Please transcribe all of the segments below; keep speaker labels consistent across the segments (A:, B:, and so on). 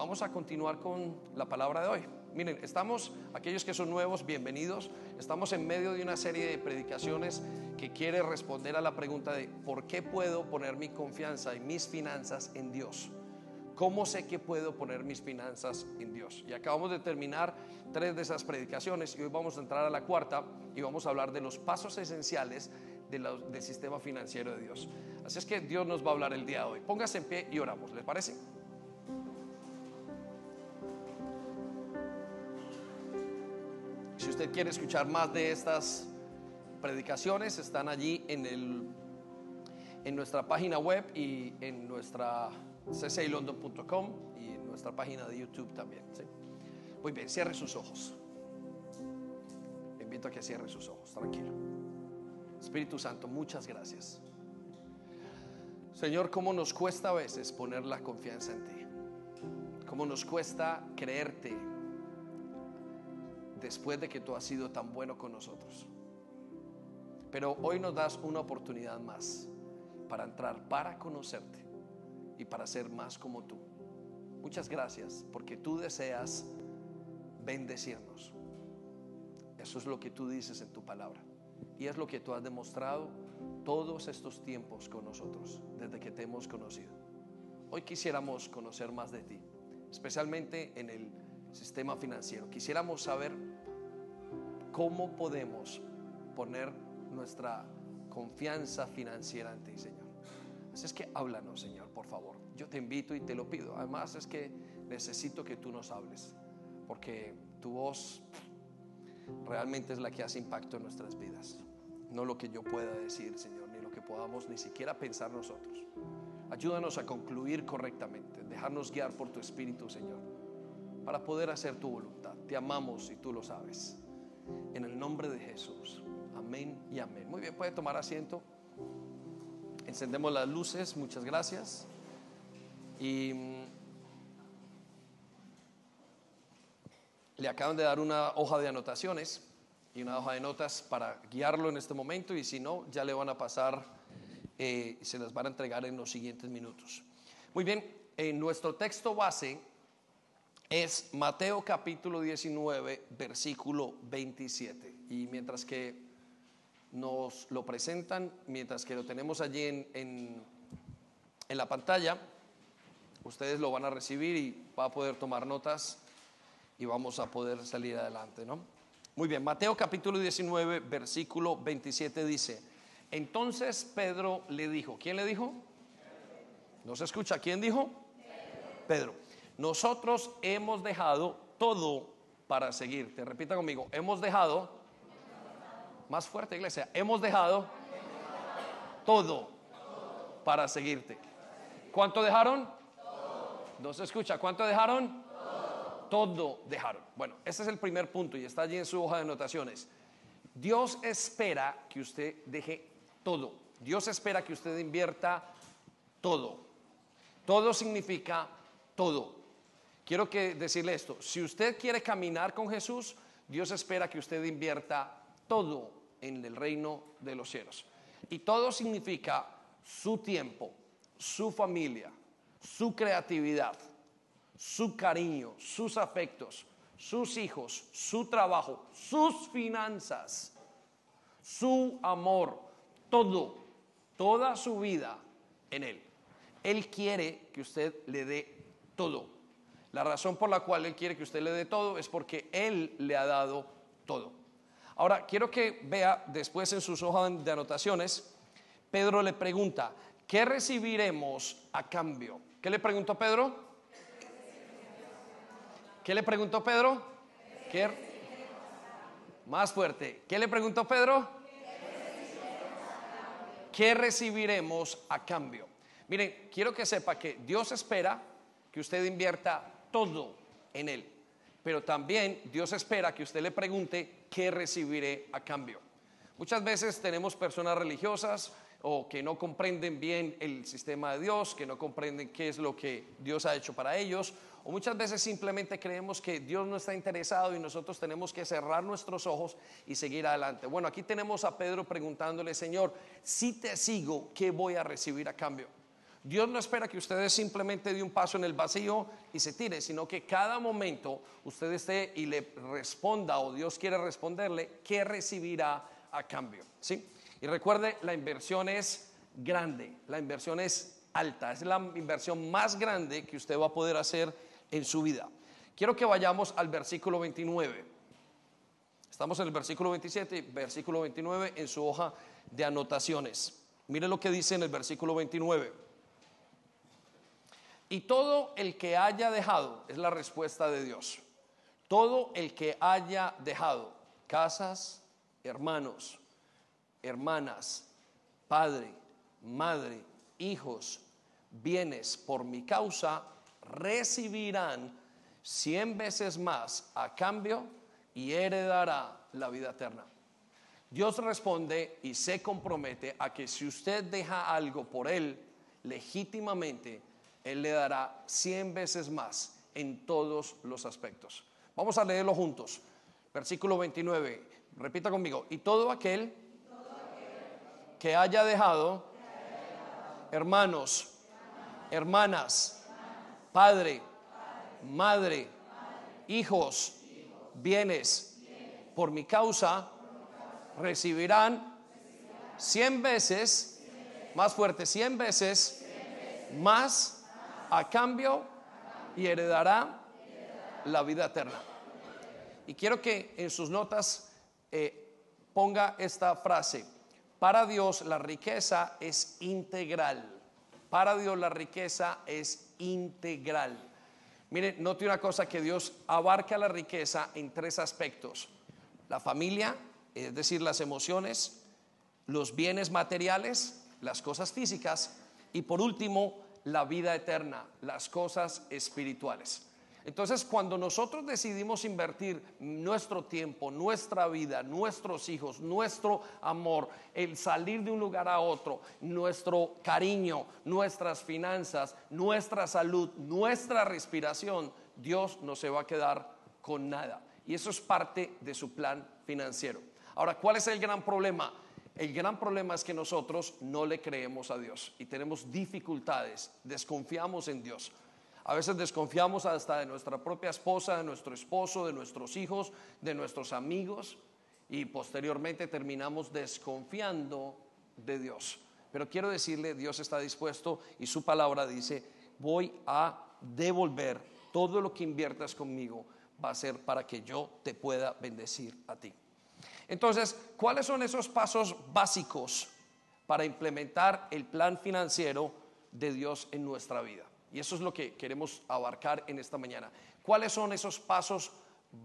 A: Vamos a continuar con la palabra de hoy. Miren, estamos, aquellos que son nuevos, bienvenidos. Estamos en medio de una serie de predicaciones que quiere responder a la pregunta de ¿por qué puedo poner mi confianza y mis finanzas en Dios? ¿Cómo sé que puedo poner mis finanzas en Dios? Y acabamos de terminar tres de esas predicaciones y hoy vamos a entrar a la cuarta y vamos a hablar de los pasos esenciales del sistema financiero de Dios. Así es que Dios nos va a hablar el día de hoy. Póngase en pie y oramos, ¿les parece? Usted quiere escuchar más de estas predicaciones, están allí en, el, en nuestra página web y en nuestra ccaylondon.com y en nuestra página de YouTube también. Muy bien, cierre sus ojos. Invito a que cierre sus ojos, tranquilo. Espíritu Santo, muchas gracias. Señor, cómo nos cuesta a veces poner la confianza en ti. Cómo nos cuesta creerte después de que tú has sido tan bueno con nosotros. Pero hoy nos das una oportunidad más para entrar, para conocerte y para ser más como tú. Muchas gracias porque tú deseas bendecirnos. Eso es lo que tú dices en tu palabra. Y es lo que tú has demostrado todos estos tiempos con nosotros, desde que te hemos conocido. Hoy quisiéramos conocer más de ti, especialmente en el sistema financiero. Quisiéramos saber cómo podemos poner nuestra confianza financiera en ti, Señor. Así es que háblanos, Señor, por favor. Yo te invito y te lo pido. Además es que necesito que tú nos hables, porque tu voz realmente es la que hace impacto en nuestras vidas. No lo que yo pueda decir, Señor, ni lo que podamos ni siquiera pensar nosotros. Ayúdanos a concluir correctamente, dejarnos guiar por tu Espíritu, Señor, para poder hacer tu voluntad. Te amamos y tú lo sabes. En el nombre de Jesús. Amén y amén. Muy bien, puede tomar asiento. Encendemos las luces, muchas gracias. Y mm, le acaban de dar una hoja de anotaciones y una hoja de notas para guiarlo en este momento y si no, ya le van a pasar, eh, se las van a entregar en los siguientes minutos. Muy bien, en nuestro texto base es Mateo capítulo 19, versículo 27. Y mientras que nos lo presentan, mientras que lo tenemos allí en, en, la pantalla, ustedes lo van a recibir y va a poder tomar notas y vamos a poder salir adelante, ¿no? Muy bien, Mateo capítulo 19, versículo 27 dice, entonces Pedro le dijo, ¿quién le dijo? ¿No se escucha? ¿Quién dijo? Pedro nosotros hemos dejado todo para seguirte. Repita conmigo, hemos dejado, más fuerte iglesia, hemos dejado todo para seguirte. ¿Cuánto dejaron? No se escucha, ¿cuánto dejaron? Todo dejaron. Bueno, ese es el primer punto y está allí en su hoja de anotaciones. Dios espera que usted deje todo. Dios espera que usted invierta todo. Todo significa todo quiero que decirle esto, si usted quiere caminar con Jesús, Dios espera que usted invierta todo en el reino de los cielos. Y todo significa su tiempo, su familia, su creatividad, su cariño, sus afectos, sus hijos, su trabajo, sus finanzas, su amor, todo, toda su vida en Él. Él quiere que usted le dé todo. La razón por la cual Él quiere que usted le dé todo es porque Él le ha dado todo. Ahora, quiero que vea después en sus hojas de anotaciones, Pedro le pregunta, ¿qué recibiremos a cambio? ¿Qué le preguntó Pedro? ¿Qué le preguntó Pedro? ¿Qué? Más fuerte. ¿Qué le preguntó Pedro? ¿Qué recibiremos a cambio? Miren, quiero que sepa que Dios espera que usted invierta todo en Él. Pero también Dios espera que usted le pregunte qué recibiré a cambio. Muchas veces tenemos personas religiosas o que no comprenden bien el sistema de Dios, que no comprenden qué es lo que Dios ha hecho para ellos, o muchas veces simplemente creemos que Dios no está interesado y nosotros tenemos que cerrar nuestros ojos y seguir adelante. Bueno, aquí tenemos a Pedro preguntándole, Señor, si te sigo, ¿qué voy a recibir a cambio? Dios no espera que ustedes simplemente dé un paso en el vacío y se tire, sino que cada momento usted esté y le responda o Dios quiere responderle qué recibirá a cambio. ¿sí? Y recuerde, la inversión es grande, la inversión es alta, es la inversión más grande que usted va a poder hacer en su vida. Quiero que vayamos al versículo 29. Estamos en el versículo 27, versículo 29 en su hoja de anotaciones. Mire lo que dice en el versículo 29. Y todo el que haya dejado, es la respuesta de Dios, todo el que haya dejado casas, hermanos, hermanas, padre, madre, hijos, bienes por mi causa, recibirán cien veces más a cambio y heredará la vida eterna. Dios responde y se compromete a que si usted deja algo por Él legítimamente, él le dará cien veces más en todos los aspectos. Vamos a leerlo juntos. Versículo 29. Repita conmigo. Y todo aquel que haya dejado, hermanos, hermanas, padre, madre, hijos, bienes, por mi causa, recibirán cien veces, más fuerte, cien veces, más a cambio y heredará la vida eterna. Y quiero que en sus notas eh, ponga esta frase. Para Dios la riqueza es integral. Para Dios la riqueza es integral. Mire, note una cosa que Dios abarca la riqueza en tres aspectos. La familia, es decir, las emociones, los bienes materiales, las cosas físicas y por último, la vida eterna, las cosas espirituales. Entonces, cuando nosotros decidimos invertir nuestro tiempo, nuestra vida, nuestros hijos, nuestro amor, el salir de un lugar a otro, nuestro cariño, nuestras finanzas, nuestra salud, nuestra respiración, Dios no se va a quedar con nada. Y eso es parte de su plan financiero. Ahora, ¿cuál es el gran problema? El gran problema es que nosotros no le creemos a Dios y tenemos dificultades, desconfiamos en Dios. A veces desconfiamos hasta de nuestra propia esposa, de nuestro esposo, de nuestros hijos, de nuestros amigos y posteriormente terminamos desconfiando de Dios. Pero quiero decirle, Dios está dispuesto y su palabra dice, voy a devolver todo lo que inviertas conmigo, va a ser para que yo te pueda bendecir a ti. Entonces, ¿cuáles son esos pasos básicos para implementar el plan financiero de Dios en nuestra vida? Y eso es lo que queremos abarcar en esta mañana. ¿Cuáles son esos pasos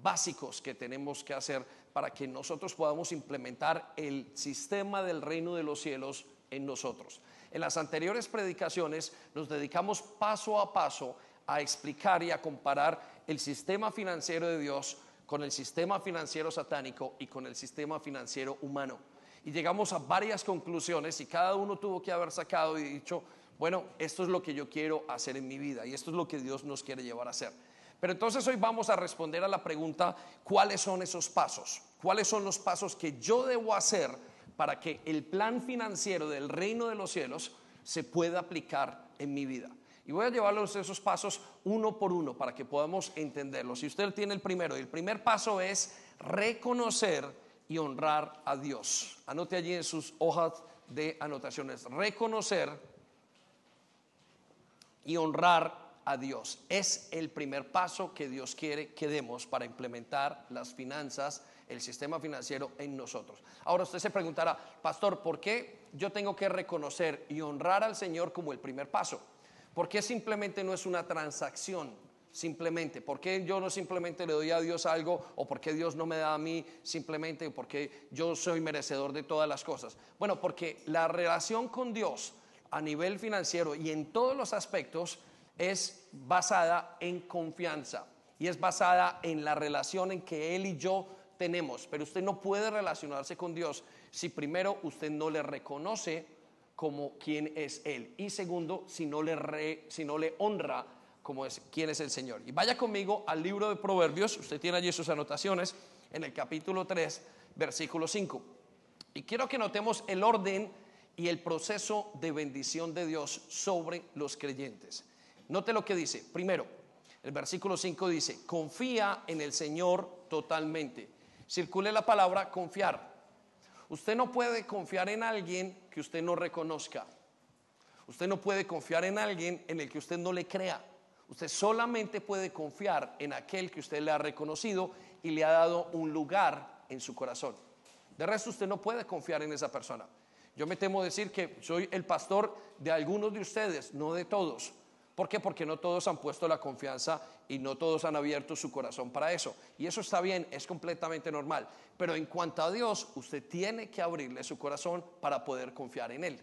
A: básicos que tenemos que hacer para que nosotros podamos implementar el sistema del reino de los cielos en nosotros? En las anteriores predicaciones nos dedicamos paso a paso a explicar y a comparar el sistema financiero de Dios con el sistema financiero satánico y con el sistema financiero humano. Y llegamos a varias conclusiones y cada uno tuvo que haber sacado y dicho, bueno, esto es lo que yo quiero hacer en mi vida y esto es lo que Dios nos quiere llevar a hacer. Pero entonces hoy vamos a responder a la pregunta, ¿cuáles son esos pasos? ¿Cuáles son los pasos que yo debo hacer para que el plan financiero del reino de los cielos se pueda aplicar en mi vida? Y voy a llevarlos esos pasos uno por uno para que podamos entenderlos. Si usted tiene el primero, el primer paso es reconocer y honrar a Dios. Anote allí en sus hojas de anotaciones. Reconocer y honrar a Dios. Es el primer paso que Dios quiere que demos para implementar las finanzas, el sistema financiero en nosotros. Ahora usted se preguntará, pastor, ¿por qué yo tengo que reconocer y honrar al Señor como el primer paso? ¿Por qué simplemente no es una transacción? Simplemente, ¿por qué yo no simplemente le doy a Dios algo o por qué Dios no me da a mí simplemente porque yo soy merecedor de todas las cosas? Bueno, porque la relación con Dios a nivel financiero y en todos los aspectos es basada en confianza y es basada en la relación en que Él y yo tenemos. Pero usted no puede relacionarse con Dios si primero usted no le reconoce como quien es Él. Y segundo, si no le, si no le honra como es quién es el Señor. Y vaya conmigo al libro de Proverbios, usted tiene allí sus anotaciones, en el capítulo 3, versículo 5. Y quiero que notemos el orden y el proceso de bendición de Dios sobre los creyentes. Note lo que dice. Primero, el versículo 5 dice, confía en el Señor totalmente. Circule la palabra confiar. Usted no puede confiar en alguien que usted no reconozca. Usted no puede confiar en alguien en el que usted no le crea. Usted solamente puede confiar en aquel que usted le ha reconocido y le ha dado un lugar en su corazón. De resto, usted no puede confiar en esa persona. Yo me temo decir que soy el pastor de algunos de ustedes, no de todos. ¿Por qué? Porque no todos han puesto la confianza y no todos han abierto su corazón para eso. Y eso está bien, es completamente normal. Pero en cuanto a Dios, usted tiene que abrirle su corazón para poder confiar en Él.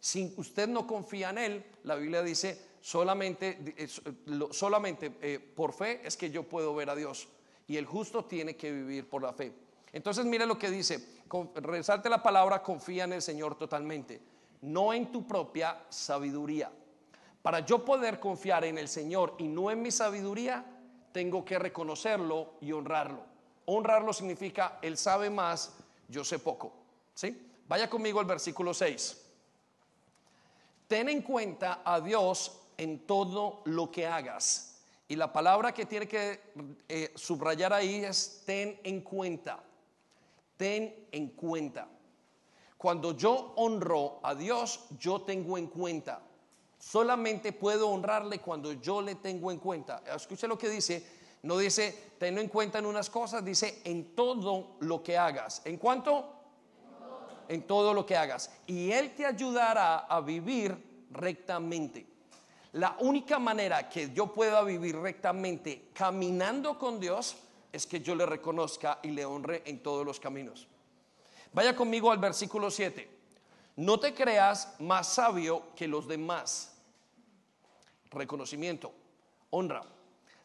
A: Si usted no confía en Él, la Biblia dice, solamente, solamente eh, por fe es que yo puedo ver a Dios. Y el justo tiene que vivir por la fe. Entonces mire lo que dice, resalte la palabra, confía en el Señor totalmente, no en tu propia sabiduría. Para yo poder confiar en el Señor y no en mi sabiduría, tengo que reconocerlo y honrarlo. Honrarlo significa, Él sabe más, yo sé poco. ¿Sí? Vaya conmigo al versículo 6. Ten en cuenta a Dios en todo lo que hagas. Y la palabra que tiene que eh, subrayar ahí es ten en cuenta ten en cuenta. Cuando yo honro a Dios, yo tengo en cuenta. Solamente puedo honrarle cuando yo le tengo en cuenta. Escuche lo que dice. No dice, tenlo en cuenta en unas cosas, dice en todo lo que hagas. ¿En cuánto? En todo lo que hagas. Y Él te ayudará a vivir rectamente. La única manera que yo pueda vivir rectamente caminando con Dios es que yo le reconozca y le honre en todos los caminos. Vaya conmigo al versículo 7. No te creas más sabio que los demás. Reconocimiento, honra.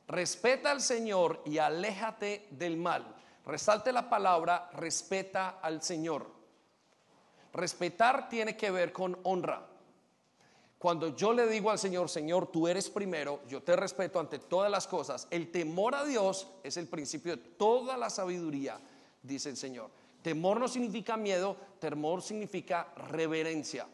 A: Respeta al Señor y aléjate del mal. Resalte la palabra, respeta al Señor. Respetar tiene que ver con honra. Cuando yo le digo al Señor, Señor, tú eres primero, yo te respeto ante todas las cosas, el temor a Dios es el principio de toda la sabiduría, dice el Señor. Temor no significa miedo, temor significa reverencia.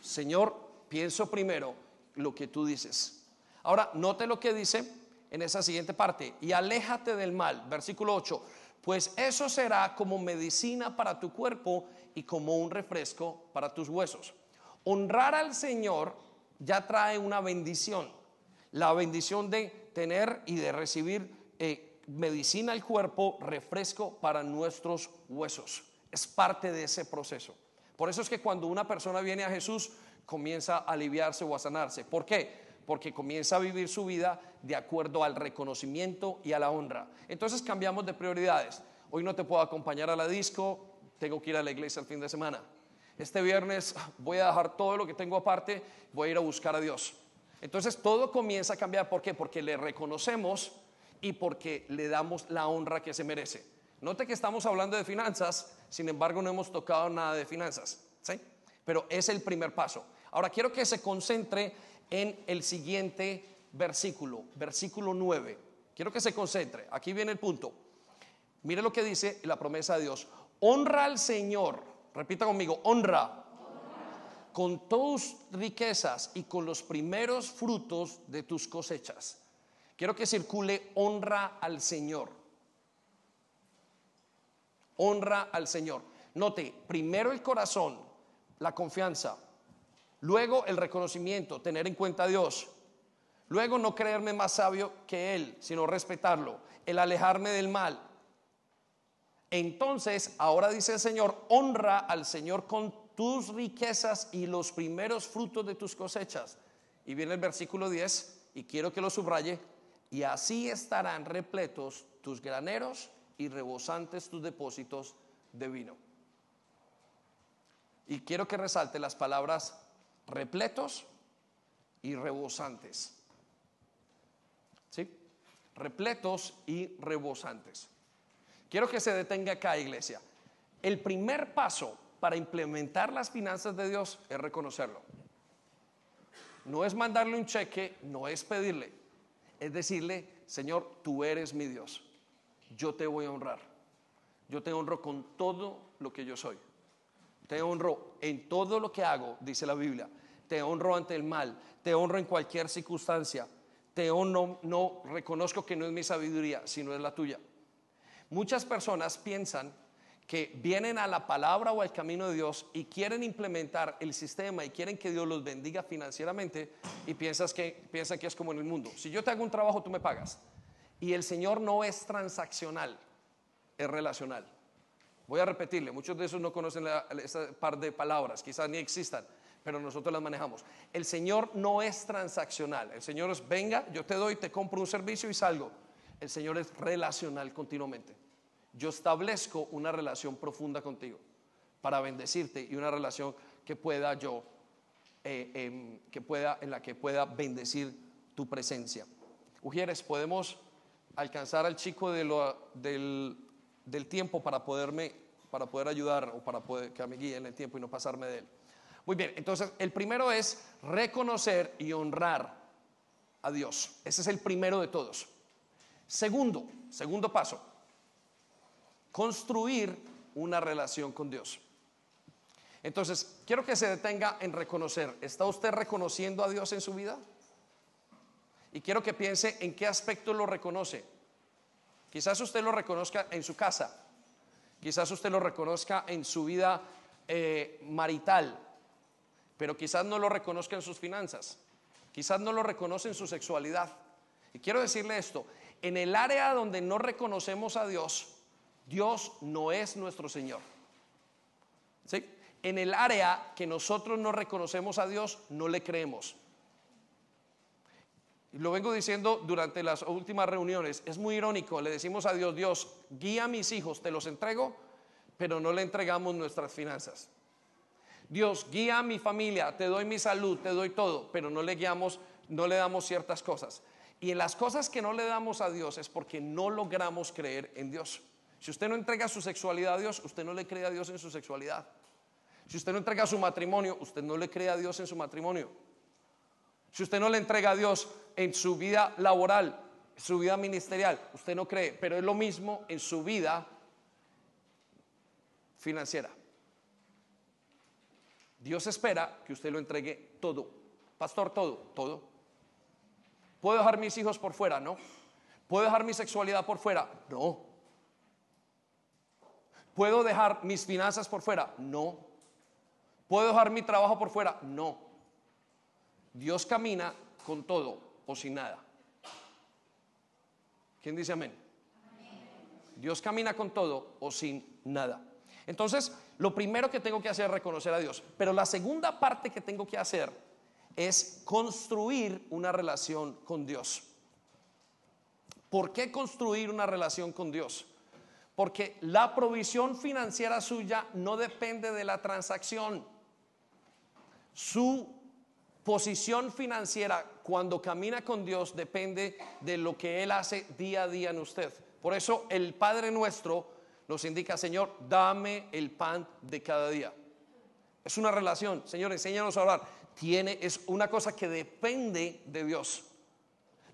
A: Señor, pienso primero lo que tú dices. Ahora, note lo que dice en esa siguiente parte, y aléjate del mal, versículo 8, pues eso será como medicina para tu cuerpo y como un refresco para tus huesos. Honrar al Señor ya trae una bendición. La bendición de tener y de recibir eh, medicina al cuerpo, refresco para nuestros huesos. Es parte de ese proceso. Por eso es que cuando una persona viene a Jesús, comienza a aliviarse o a sanarse. ¿Por qué? Porque comienza a vivir su vida de acuerdo al reconocimiento y a la honra. Entonces cambiamos de prioridades. Hoy no te puedo acompañar a la disco, tengo que ir a la iglesia el fin de semana este viernes voy a dejar todo lo que tengo aparte, voy a ir a buscar a Dios. Entonces todo comienza a cambiar. ¿Por qué? Porque le reconocemos y porque le damos la honra que se merece. Note que estamos hablando de finanzas, sin embargo no hemos tocado nada de finanzas. ¿sí? Pero es el primer paso. Ahora quiero que se concentre en el siguiente versículo, versículo 9. Quiero que se concentre. Aquí viene el punto. Mire lo que dice la promesa de Dios. Honra al Señor repita conmigo, honra. Con tus riquezas y con los primeros frutos de tus cosechas. Quiero que circule honra al Señor. Honra al Señor. Note, primero el corazón, la confianza, luego el reconocimiento, tener en cuenta a Dios, luego no creerme más sabio que Él, sino respetarlo, el alejarme del mal, entonces, ahora dice el Señor, honra al Señor con tus riquezas y los primeros frutos de tus cosechas. Y viene el versículo 10, y quiero que lo subraye, y así estarán repletos tus graneros y rebosantes tus depósitos de vino. Y quiero que resalte las palabras repletos y rebosantes. ¿Sí? Repletos y rebosantes. Quiero que se detenga acá, iglesia. El primer paso para implementar las finanzas de Dios es reconocerlo. No es mandarle un cheque, no es pedirle, es decirle, Señor, tú eres mi Dios. Yo te voy a honrar. Yo te honro con todo lo que yo soy. Te honro en todo lo que hago, dice la Biblia. Te honro ante el mal, te honro en cualquier circunstancia. Te honro, no reconozco que no es mi sabiduría, sino es la tuya. Muchas personas piensan que vienen a la palabra o al camino de Dios y quieren implementar el sistema y quieren que Dios los bendiga financieramente y piensas que, piensan que es como en el mundo. Si yo te hago un trabajo, tú me pagas. Y el Señor no es transaccional, es relacional. Voy a repetirle, muchos de esos no conocen esa par de palabras, quizás ni existan, pero nosotros las manejamos. El Señor no es transaccional, el Señor es, venga, yo te doy, te compro un servicio y salgo. El Señor es relacional continuamente yo establezco una relación profunda contigo para bendecirte y una relación que pueda yo, eh, em, que pueda, en la que pueda bendecir tu presencia. Ujieres, podemos alcanzar al chico de del, del, tiempo para poderme, para poder ayudar o para poder que me guíe en el tiempo y no pasarme de él. Muy bien, entonces el primero es reconocer y honrar a Dios. Ese es el primero de todos. Segundo, segundo paso, construir una relación con Dios. Entonces, quiero que se detenga en reconocer, ¿está usted reconociendo a Dios en su vida? Y quiero que piense en qué aspecto lo reconoce. Quizás usted lo reconozca en su casa, quizás usted lo reconozca en su vida eh, marital, pero quizás no lo reconozca en sus finanzas, quizás no lo reconoce en su sexualidad. Y quiero decirle esto, en el área donde no reconocemos a Dios, Dios no es nuestro Señor. ¿Sí? En el área que nosotros no reconocemos a Dios, no le creemos. Lo vengo diciendo durante las últimas reuniones. Es muy irónico. Le decimos a Dios, Dios, guía a mis hijos, te los entrego, pero no le entregamos nuestras finanzas. Dios, guía a mi familia, te doy mi salud, te doy todo, pero no le guiamos, no le damos ciertas cosas. Y en las cosas que no le damos a Dios es porque no logramos creer en Dios. Si usted no entrega su sexualidad a Dios, usted no le cree a Dios en su sexualidad. Si usted no entrega su matrimonio, usted no le cree a Dios en su matrimonio. Si usted no le entrega a Dios en su vida laboral, su vida ministerial, usted no cree, pero es lo mismo en su vida financiera. Dios espera que usted lo entregue todo. Pastor, todo, todo. ¿Puedo dejar mis hijos por fuera? No. ¿Puedo dejar mi sexualidad por fuera? No. ¿Puedo dejar mis finanzas por fuera? No. ¿Puedo dejar mi trabajo por fuera? No. Dios camina con todo o sin nada. ¿Quién dice amén? Dios camina con todo o sin nada. Entonces, lo primero que tengo que hacer es reconocer a Dios. Pero la segunda parte que tengo que hacer es construir una relación con Dios. ¿Por qué construir una relación con Dios? Porque la provisión financiera suya no depende de la transacción. Su posición financiera cuando camina con Dios depende de lo que Él hace día a día en usted. Por eso el Padre nuestro nos indica, Señor, dame el pan de cada día. Es una relación, Señor, enséñanos a orar. Tiene, es una cosa que depende de Dios.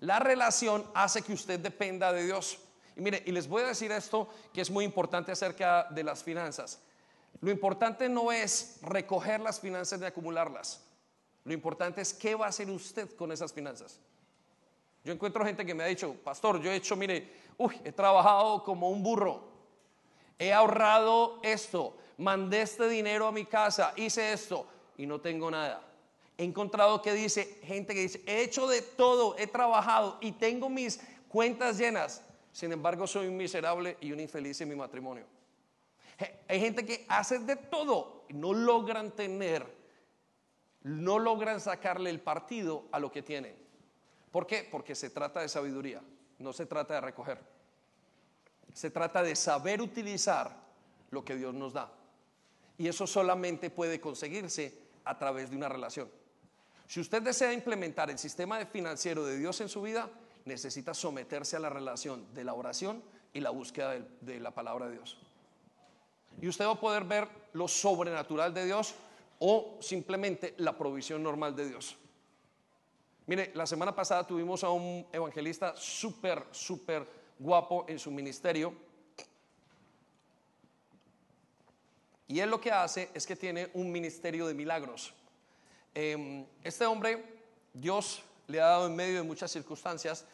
A: La relación hace que usted dependa de Dios. Y mire, y les voy a decir esto que es muy importante acerca de las finanzas. Lo importante no es recoger las finanzas y acumularlas. Lo importante es qué va a hacer usted con esas finanzas. Yo encuentro gente que me ha dicho, pastor, yo he hecho, mire, uy, he trabajado como un burro. He ahorrado esto, mandé este dinero a mi casa, hice esto y no tengo nada. He encontrado que dice, gente que dice, he hecho de todo, he trabajado y tengo mis cuentas llenas sin embargo, soy un miserable y un infeliz en mi matrimonio. Hay gente que hace de todo y no logran tener, no logran sacarle el partido a lo que tienen. ¿Por qué? Porque se trata de sabiduría, no se trata de recoger. Se trata de saber utilizar lo que Dios nos da. Y eso solamente puede conseguirse a través de una relación. Si usted desea implementar el sistema financiero de Dios en su vida, necesita someterse a la relación de la oración y la búsqueda de, la palabra de Dios. Y usted va a poder ver lo sobrenatural de Dios o simplemente la provisión normal de Dios. Mire, la semana pasada tuvimos a un evangelista súper, súper guapo en su ministerio. Y él lo que hace es que tiene un ministerio de milagros. Em, este hombre, Dios le ha dado en medio de muchas circunstancias,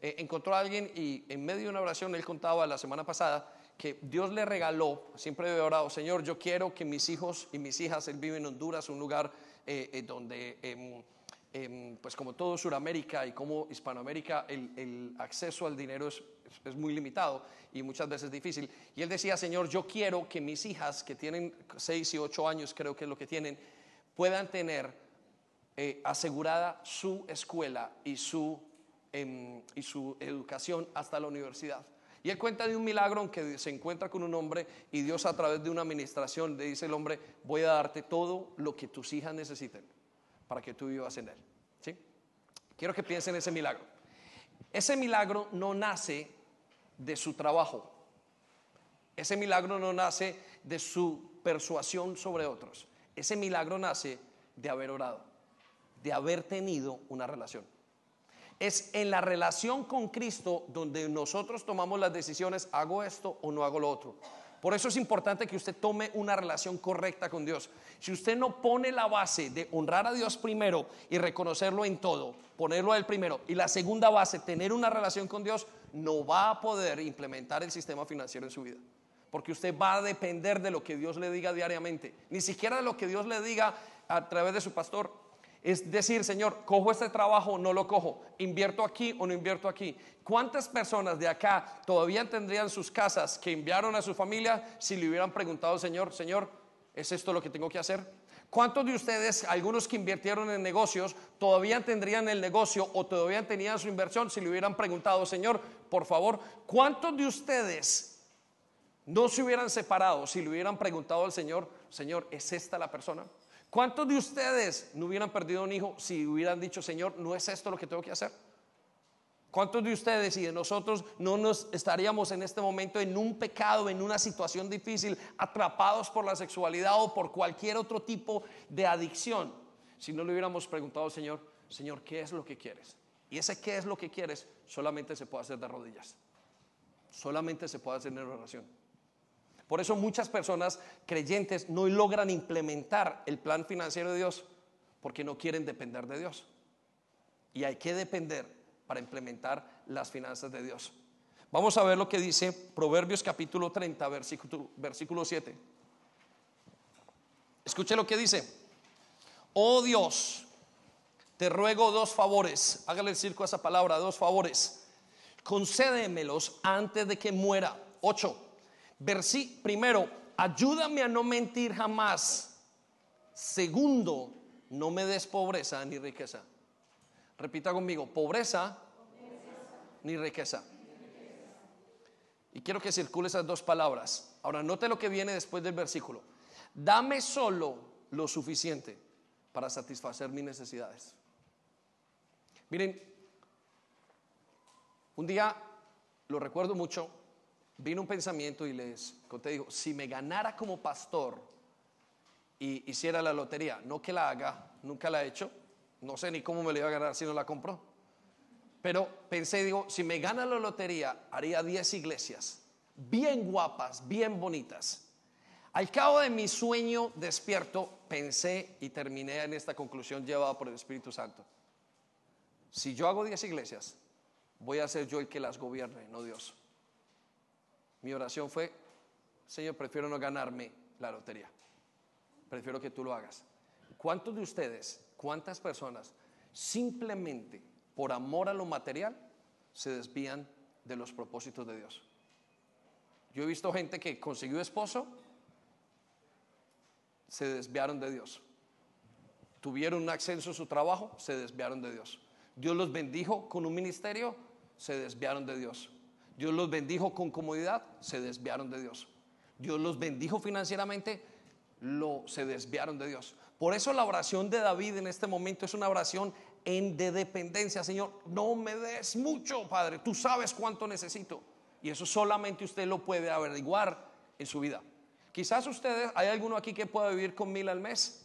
A: eh, encontró a alguien y en medio de una oración, él contaba la semana pasada, que Dios le regaló, siempre he orado, Señor, yo quiero que mis hijos y mis hijas, él vive en Honduras, un lugar eh, eh, donde, em, em, pues como todo Sudamérica y como Hispanoamérica, el, acceso al dinero es, muy limitado y muchas veces difícil. Y él decía, Señor, yo quiero que mis hijas, que tienen 6 y 8 años, creo que es lo que tienen, puedan tener eh, asegurada su escuela y su, em, y su educación hasta la universidad. Y él cuenta de un milagro en que se encuentra con un hombre y Dios a través de una administración le dice el hombre, voy a darte todo lo que tus hijas necesiten para que tú vivas en él. ¿Sí? Quiero que piensen en ese milagro. Ese milagro no nace de su trabajo. Ese milagro no nace de su persuasión sobre otros. Ese milagro nace de haber orado, de haber tenido una relación. Es en la relación con Cristo donde nosotros tomamos las decisiones, hago esto o no hago lo otro. Por eso es importante que usted tome una relación correcta con Dios. Si usted no pone la base de honrar a Dios primero y reconocerlo en todo, ponerlo a Él primero, y la segunda base, tener una relación con Dios, no va a poder implementar el sistema financiero en su vida. Porque usted va a depender de lo que Dios le diga diariamente, ni siquiera de lo que Dios le diga a través de su pastor. Es decir, Señor, cojo este trabajo o no lo cojo, invierto aquí o no invierto aquí. ¿Cuántas personas de acá todavía tendrían sus casas que enviaron a su familia si le hubieran preguntado, Señor, Señor, ¿es esto lo que tengo que hacer? ¿Cuántos de ustedes, algunos que invirtieron en negocios, todavía tendrían el negocio o todavía tenían su inversión si le hubieran preguntado, Señor, por favor, ¿cuántos de ustedes no se hubieran separado si le hubieran preguntado al Señor, Señor, ¿es esta la persona? ¿Cuántos de ustedes no hubieran perdido un hijo si hubieran dicho, Señor, no es esto lo que tengo que hacer? ¿Cuántos de ustedes y de nosotros no nos estaríamos en este momento en un pecado, en una situación difícil, atrapados por la sexualidad o por cualquier otro tipo de adicción, si no le hubiéramos preguntado Señor, Señor, ¿qué es lo que quieres? Y ese qué es lo que quieres solamente se puede hacer de rodillas, solamente se puede hacer en oración. Por eso muchas personas creyentes no logran implementar el plan financiero de Dios porque no quieren depender de Dios. Y hay que depender para implementar las finanzas de Dios. Vamos a ver lo que dice Proverbios capítulo 30, versículo, versículo 7. Escuche lo que dice. Oh Dios, te ruego dos favores. Hágale el circo a esa palabra, dos favores. Concédemelos antes de que muera. 8 Versi, primero, ayúdame a no mentir jamás. Segundo, no me des pobreza ni riqueza. Repita conmigo, pobreza, ni riqueza. Y quiero que circule esas dos palabras. Ahora, note lo que viene después del versículo. Dame solo lo suficiente para satisfacer mis necesidades. Miren, un día, lo recuerdo mucho, vino un pensamiento y les conté, digo, si me ganara como pastor y hiciera la lotería, no que la haga, nunca la he hecho, no sé ni cómo me la iba a ganar si no la compró. Pero pensé, digo, si me gana la lotería, haría 10 iglesias, bien guapas, bien bonitas. Al cabo de mi sueño despierto, pensé y terminé en esta conclusión llevada por el Espíritu Santo. Si yo hago 10 iglesias, voy a ser yo el que las gobierne, no Dios. Mi oración fue, Señor, prefiero no ganarme la lotería. Prefiero que tú lo hagas. ¿Cuántos de ustedes, cuántas personas, simplemente por amor a lo material, se desvían de los propósitos de Dios? Yo he visto gente que consiguió esposo, se desviaron de Dios. Tuvieron un ascenso en su trabajo, se desviaron de Dios. Dios los bendijo con un ministerio, se desviaron de Dios. Dios los bendijo con comodidad, se desviaron de Dios. Dios los bendijo financieramente, lo, se desviaron de Dios. Por eso la oración de David en este momento es una oración en de dependencia. Señor, no me des mucho, Padre, tú sabes cuánto necesito. Y eso solamente usted lo puede averiguar en su vida. Quizás ustedes, hay alguno aquí que pueda vivir con mil al mes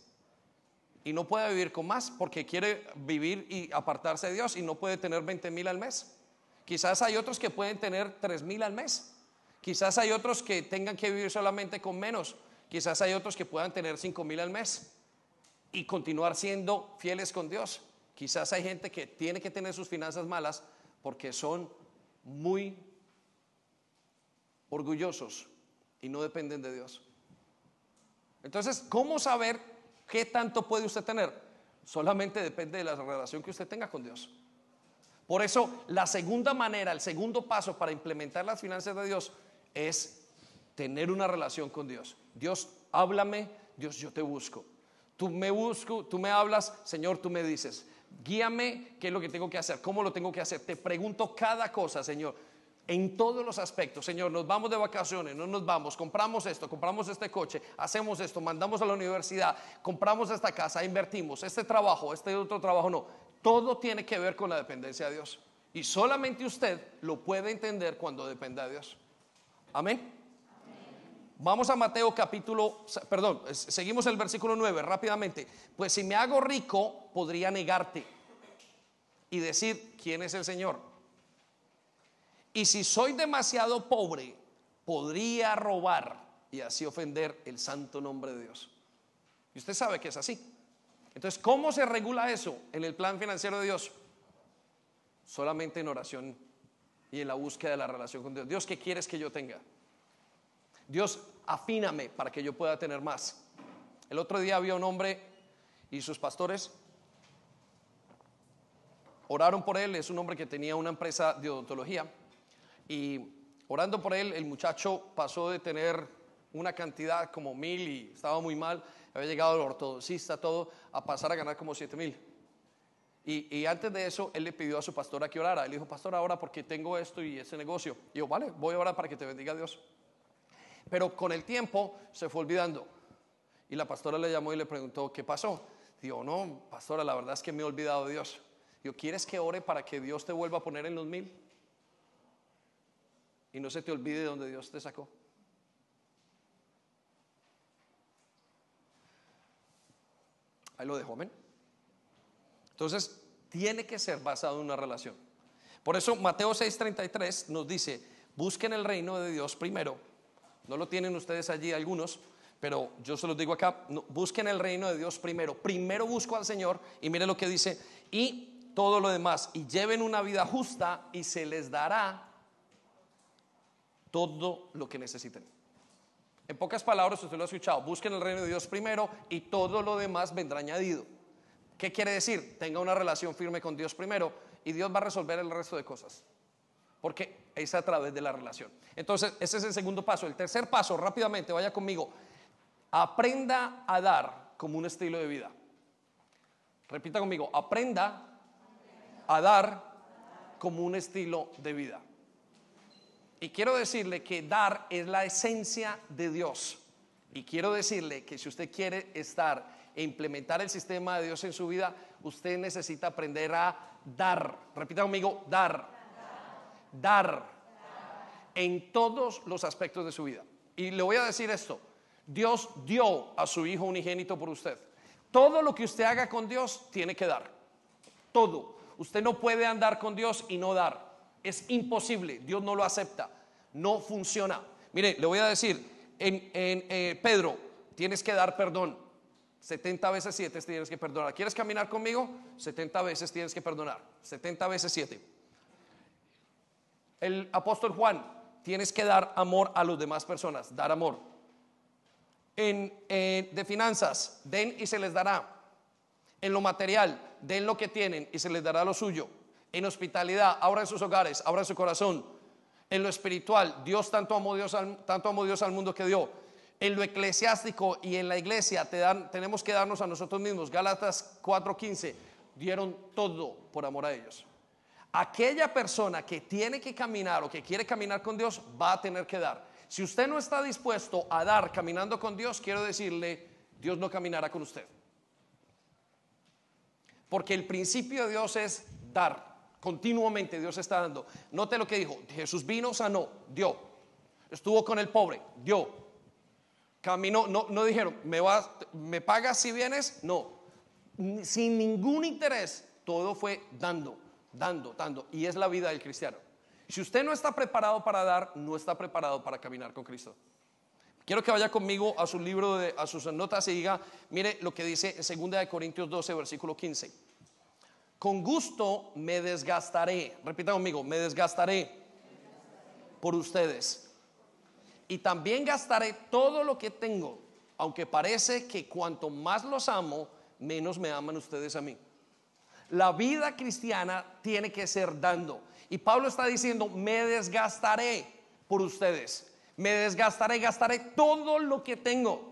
A: y no puede vivir con más porque quiere vivir y apartarse de Dios y no puede tener 20 mil al mes. Quizás hay otros que pueden tener tres mil al mes. Quizás hay otros que tengan que vivir solamente con menos. Quizás hay otros que puedan tener 5 mil al mes y continuar siendo fieles con Dios. Quizás hay gente que tiene que tener sus finanzas malas porque son muy orgullosos y no dependen de Dios. Entonces, ¿cómo saber qué tanto puede usted tener? Solamente depende de la relación que usted tenga con Dios. Por eso, la segunda manera, el segundo paso para implementar las finanzas de Dios es tener una relación con Dios. Dios, háblame, Dios, yo te busco. Tú me busco, tú me hablas, Señor, tú me dices. Guíame qué es lo que tengo que hacer, cómo lo tengo que hacer. Te pregunto cada cosa, Señor en todos los aspectos. Señor, nos vamos de vacaciones, no nos vamos, compramos esto, compramos este coche, hacemos esto, mandamos a la universidad, compramos esta casa, invertimos, este trabajo, este otro trabajo, no. Todo tiene que ver con la dependencia de Dios. Y solamente usted lo puede entender cuando dependa de Dios. Amén. Vamos a Mateo capítulo, perdón, seguimos el versículo 9 rápidamente. Pues si me hago rico, podría negarte y decir, ¿quién es el Señor? Y si soy demasiado pobre, podría robar y así ofender el santo nombre de Dios. Y usted sabe que es así. Entonces, ¿cómo se regula eso en el plan financiero de Dios? Solamente en oración y en la búsqueda de la relación con Dios. Dios, ¿qué quieres que yo tenga? Dios, afíname para que yo pueda tener más. El otro día había un hombre y sus pastores oraron por él. Es un hombre que tenía una empresa de odontología y orando por él, el muchacho pasó de tener una cantidad como mil y estaba muy mal, había llegado al ortodoxista, todo, a pasar a ganar como siete mil. Y, antes de eso, él le pidió a su pastora que orara. Él dijo, pastor, ahora porque tengo esto y ese negocio. Y yo, vale, voy a orar para que te bendiga Dios. Pero con el tiempo se fue olvidando. Y la pastora le llamó y le preguntó, ¿qué pasó? Dijo, no, pastora, la verdad es que me he olvidado de Dios. Digo, ¿quieres que ore para que Dios te vuelva a poner en los mil? y no se te olvide de donde Dios te sacó. Ahí lo dejo, amén. Entonces, tiene que ser basado en una relación. Por eso Mateo 6:33 nos dice, busquen el reino de Dios primero. No lo tienen ustedes allí algunos, pero yo se los digo acá, busquen el reino de Dios primero. Primero busco al Señor y mire lo que dice, y todo lo demás, y lleven una vida justa y se les dará todo lo que necesiten. En pocas palabras, usted lo ha escuchado, busquen el reino de Dios primero y todo lo demás vendrá añadido. ¿Qué quiere decir? Tenga una relación firme con Dios primero y Dios va a resolver el resto de cosas. Porque es a través de la relación. Entonces, ese es el segundo paso. El tercer paso, rápidamente, vaya conmigo. Aprenda a dar como un estilo de vida. Repita conmigo, aprenda a dar como un estilo de vida. Y quiero decirle que dar es la esencia de Dios. Y quiero decirle que si usted quiere estar e implementar el sistema de Dios en su vida, usted necesita aprender a dar. Repita conmigo, dar. Dar. En todos los aspectos de su vida. Y le voy a decir esto. Dios dio a su Hijo unigénito por usted. Todo lo que usted haga con Dios tiene que dar. Todo. Usted no puede andar con Dios y no dar. Es imposible, Dios no lo acepta, no funciona. Mire, le voy a decir, en, eh, Pedro, tienes que dar perdón. 70 veces 7 tienes que perdonar. ¿Quieres caminar conmigo? 70 veces tienes que perdonar. 70 veces 7. El apóstol Juan, tienes que dar amor a las demás personas, dar amor. En, de finanzas, den y se les dará. En lo material, den lo que tienen y se les dará lo suyo en hospitalidad, abran sus hogares, abran su corazón. En lo espiritual, Dios tanto amó Dios al, tanto amó Dios al mundo que dio. En lo eclesiástico y en la iglesia te dan, tenemos que darnos a nosotros mismos. Gálatas 4:15 dieron todo por amor a ellos. Aquella persona que tiene que caminar o que quiere caminar con Dios va a tener que dar. Si usted no está dispuesto a dar caminando con Dios, quiero decirle, Dios no caminará con usted. Porque el principio de Dios es dar. Continuamente Dios está dando. Note lo que dijo. Jesús vino, sanó, dio. Estuvo con el pobre, dio. Caminó, no, no dijeron, ¿me, vas, ¿me pagas si vienes? No. Sin ningún interés, todo fue dando, dando, dando. Y es la vida del cristiano. Si usted no está preparado para dar, no está preparado para caminar con Cristo. Quiero que vaya conmigo a su libro, de, a sus notas y diga, mire lo que dice en 2 Corintios 12, versículo 15. Con gusto me desgastaré, repita conmigo, me desgastaré por ustedes. Y también gastaré todo lo que tengo, aunque parece que cuanto más los amo, menos me aman ustedes a mí. La vida cristiana tiene que ser dando. Y Pablo está diciendo, me desgastaré por ustedes me desgastaré, gastaré todo lo que tengo.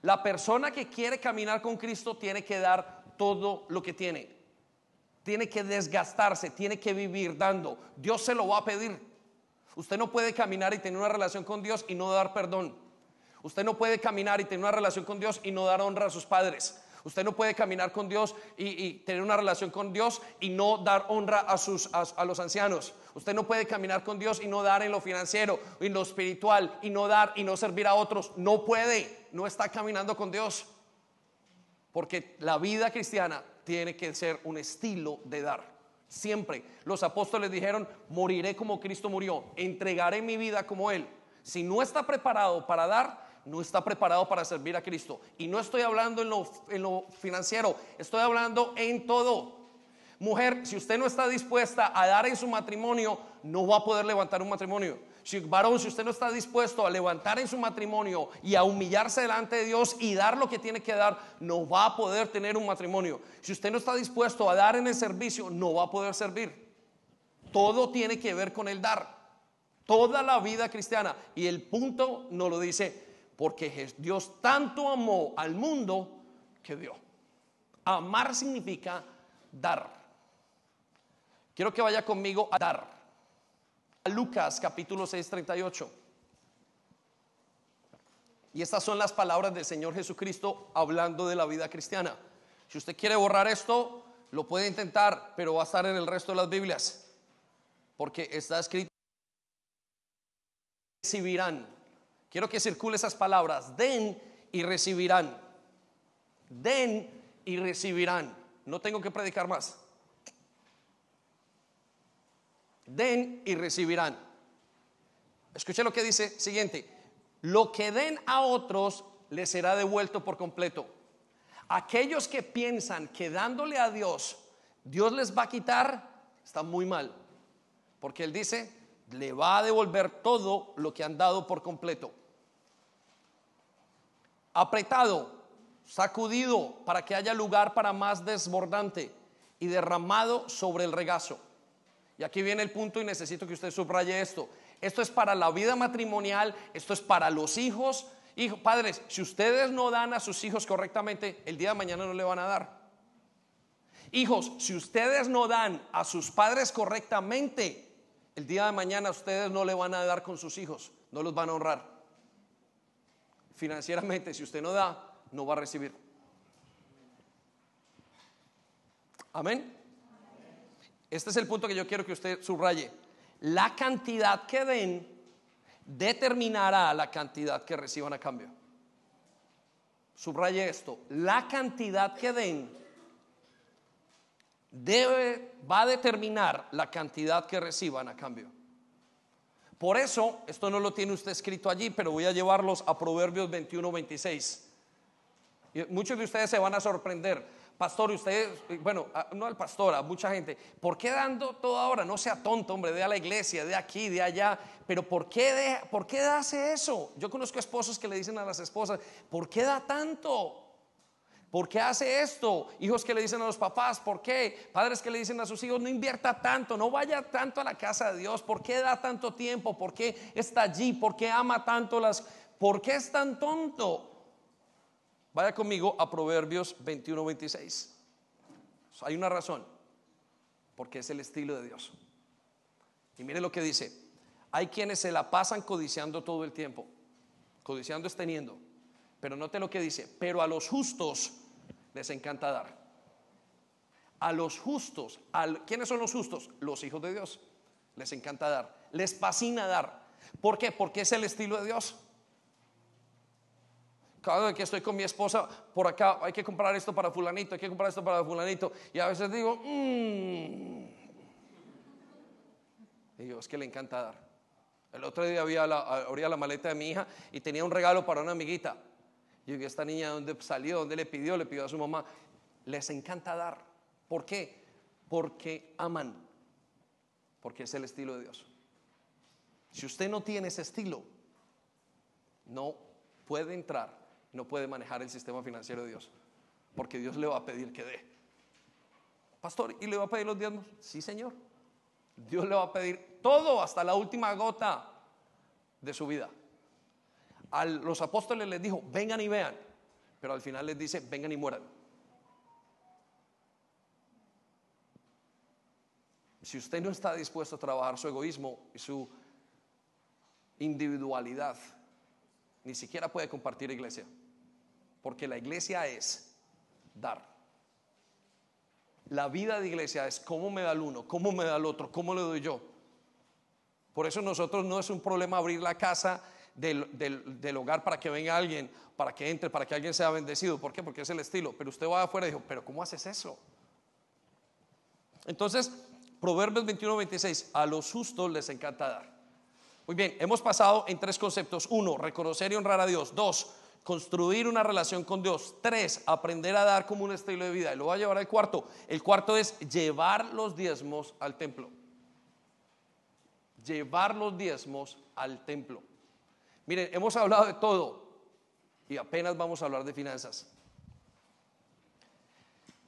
A: La persona que quiere caminar con Cristo tiene que dar todo lo que tiene. Tiene que desgastarse, tiene que vivir dando. Dios se lo va a pedir. Usted no puede caminar y tener una relación con Dios y no dar perdón. Usted no puede caminar y tener una relación con Dios y no dar honra a sus padres. Usted no puede caminar con Dios y, tener una relación con Dios y no dar honra a, sus, a, los ancianos. Usted no puede caminar con Dios y no dar en lo financiero, en lo espiritual y no dar y no servir a otros. No puede, no está caminando con Dios. Porque la vida cristiana tiene que ser un estilo de dar. Siempre los apóstoles dijeron, moriré como Cristo murió, entregaré mi vida como Él. Si no está preparado para dar, no está preparado para servir a Cristo. Y no estoy hablando en lo, en lo financiero, estoy hablando en todo. Mujer, si usted no está dispuesta a dar en su matrimonio, no va a poder levantar un matrimonio. Si, varón, si usted no está dispuesto a levantar en su matrimonio y a humillarse delante de Dios y dar lo que tiene que dar, no va a poder tener un matrimonio. Si usted no está dispuesto a dar en el servicio, no va a poder servir. Todo tiene que ver con el dar. Toda la vida cristiana. Y el punto no lo dice porque Dios tanto amó al mundo que dio. Amar significa dar. Quiero que vaya conmigo a dar. Lucas capítulo 6, 38. Y estas son las palabras del Señor Jesucristo hablando de la vida cristiana. Si usted quiere borrar esto, lo puede intentar, pero va a estar en el resto de las Biblias. Porque está escrito, recibirán Quiero que circule esas palabras. Den y recibirán. Den y recibirán. No tengo que predicar más. Den y recibirán. Escuche lo que dice siguiente. Lo que den a otros les será devuelto por completo. Aquellos que piensan que dándole a Dios, Dios les va a quitar, están muy mal. Porque Él dice, le va a devolver todo lo que han dado por completo apretado, sacudido para que haya lugar para más desbordante y derramado sobre el regazo. Y aquí viene el punto y necesito que usted subraye esto. Esto es para la vida matrimonial, esto es para los hijos. Hijo, padres, si ustedes no dan a sus hijos correctamente, el día de mañana no le van a dar. Hijos, si ustedes no dan a sus padres correctamente, el día de mañana ustedes no le van a dar con sus hijos, no los van a honrar financieramente, si usted no da, no va a recibir. Amén. Este es el punto que yo quiero que usted subraye. La cantidad que den determinará la cantidad que reciban a cambio. Subraye esto. La cantidad que den va a determinar la cantidad que reciban a cambio. Por eso, esto no lo tiene usted escrito allí, pero voy a llevarlos a Proverbios 21, 26. muchos de ustedes se van a sorprender. Pastor, usted, bueno, no al pastor, a mucha gente, ¿por qué dando todo ahora? No sea tonto, hombre, de a la iglesia, de aquí, de allá, pero ¿por qué, ¿por qué hace eso? Yo conozco esposos que le dicen a las esposas, ¿por qué da tanto? ¿Por qué hace esto? Hijos que le dicen a los papás, ¿por qué? Padres que le dicen a sus hijos, no invierta tanto, no vaya tanto a la casa de Dios. ¿Por qué da tanto tiempo? ¿Por qué está allí? ¿Por qué ama tanto las... ¿Por qué es tan tonto? Vaya conmigo a Proverbios 21, 26. Hay una razón, porque es el estilo de Dios. Y mire lo que dice. Hay quienes se la pasan codiciando todo el tiempo. Codiciando es teniendo. Pero note lo que dice, pero a los justos les encanta dar. A los justos, al, ¿quiénes son los justos? Los hijos de Dios. Les encanta dar, les fascina dar. ¿Por qué? Porque es el estilo de Dios. Cada vez que estoy con mi esposa, por acá hay que comprar esto para fulanito, hay que comprar esto para fulanito. Y a veces digo, mmm. Y es que le encanta dar. El otro día abría la maleta de mi hija y tenía un regalo para una amiguita. Y yo, esta niña, ¿dónde salió? ¿Dónde le pidió? Le pidió a su mamá. Les encanta dar. ¿Por qué? Porque aman. Porque es el estilo de Dios. Si usted no tiene ese estilo, no puede entrar, no puede manejar el sistema financiero de Dios. Porque Dios le va a pedir que dé. Pastor, ¿y le va a pedir los diezmos? Sí, Señor. Dios le va a pedir todo hasta la última gota de su vida. A los apóstoles les dijo, vengan y vean, pero al final les dice, vengan y mueran. Si usted no está dispuesto a trabajar su egoísmo y su individualidad, ni siquiera puede compartir iglesia, porque la iglesia es dar. La vida de iglesia es cómo me da el uno, cómo me da el otro, cómo le doy yo. Por eso nosotros no es un problema abrir la casa del, hogar para que venga alguien, para que entre, para que alguien sea bendecido. ¿Por qué? Porque es el estilo. Pero usted va afuera y dijo, pero ¿cómo haces eso? Entonces, Proverbios 21, 26, a los justos les encanta dar. Muy bien, hemos pasado en tres conceptos. Uno, reconocer y honrar a Dios. Dos, construir una relación con Dios. Tres, aprender a dar como un estilo de vida. Y lo voy a llevar al cuarto. El cuarto es llevar los diezmos al templo. Llevar los diezmos al templo. Miren, hemos hablado de todo y apenas vamos a hablar de finanzas.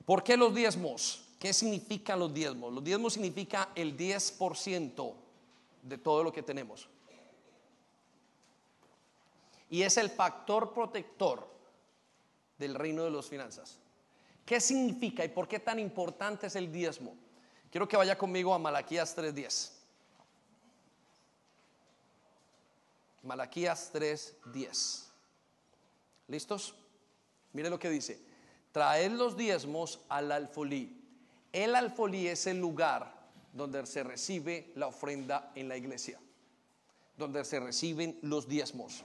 A: ¿Por qué los diezmos? ¿Qué significan los diezmos? Los diezmos significa el 10% de todo lo que tenemos y es el factor protector del reino de las finanzas. ¿Qué significa y por qué tan importante es el diezmo? Quiero que vaya conmigo a Malaquías 3.10. Malaquías 3.10. ¿Listos? Mire lo que dice. Traed los diezmos al alfolí. El alfolí es el lugar donde se recibe la ofrenda en la iglesia, donde se reciben los diezmos.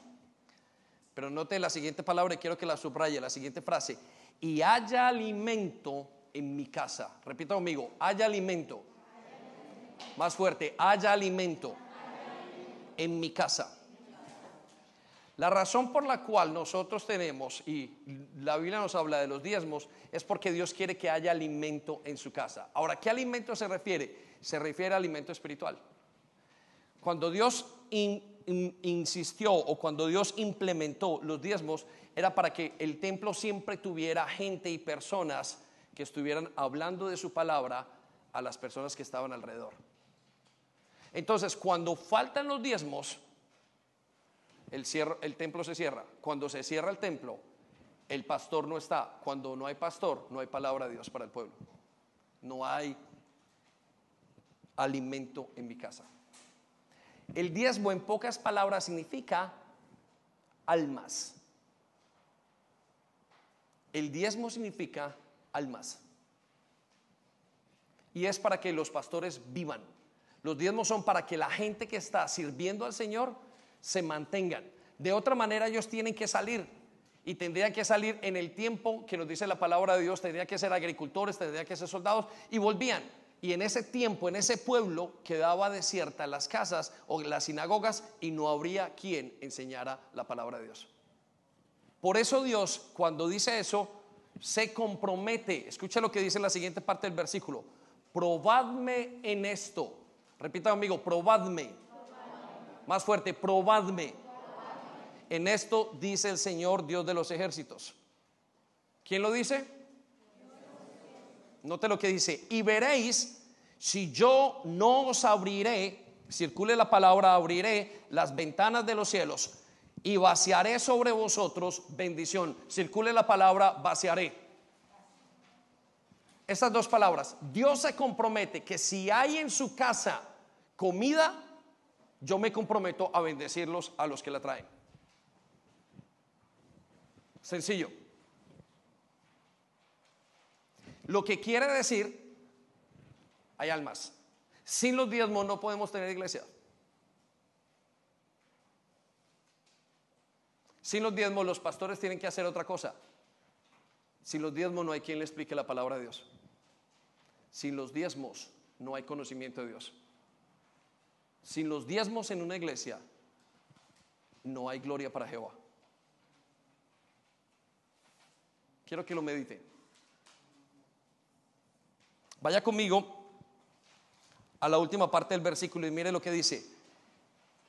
A: Pero note la siguiente palabra y quiero que la subraye, la siguiente frase. Y haya alimento en mi casa. Repita conmigo, haya alimento. Más fuerte, haya alimento en mi casa. La razón por la cual nosotros tenemos, y la Biblia nos habla de los diezmos, es porque Dios quiere que haya alimento en su casa. Ahora, ¿qué alimento se refiere? Se refiere a alimento espiritual. Cuando Dios insistió o cuando Dios implementó los diezmos era para que el templo siempre tuviera gente y personas que estuvieran hablando de su palabra a las personas que estaban alrededor. Entonces, cuando faltan los diezmos, el, el templo se cierra. Cuando se cierra el templo, el pastor no está. Cuando no hay pastor, no hay palabra de Dios para el pueblo. No hay alimento en mi casa. El diezmo en pocas palabras significa almas. El diezmo significa almas. Y es para que los pastores vivan. Los diezmos son para que la gente que está sirviendo al Señor se mantengan. De otra manera ellos tienen que salir y tendrían que salir en el tiempo que nos dice la palabra de Dios, tendrían que ser agricultores, tendrían que ser soldados y volvían. Y en ese tiempo, en ese pueblo, quedaba desierta las casas o las sinagogas y no habría quien enseñara la palabra de Dios. Por eso Dios, cuando dice eso, se compromete. Escucha lo que dice en la siguiente parte del versículo. Probadme en esto. Repita conmigo, probadme. Más fuerte, probadme. En esto dice el Señor Dios de los ejércitos. ¿Quién lo dice? Note lo que dice, y veréis si yo no os abriré, circule la palabra abriré las ventanas de los cielos y vaciaré sobre vosotros bendición. Circule la palabra vaciaré. Estas dos palabras, Dios se compromete que si hay en su casa comida, yo me comprometo a bendecirlos a los que la traen. Sencillo. Lo que quiere decir, hay almas. Sin los diezmos no podemos tener iglesia. Sin los diezmos los pastores tienen que hacer otra cosa. Sin los diezmos no hay quien le explique la palabra de Dios. Sin los diezmos no hay conocimiento de Dios. sin los diezmos en una iglesia, no hay gloria para Jehová. Quiero que lo medite. Vaya conmigo a la última parte del versículo y mire lo que dice.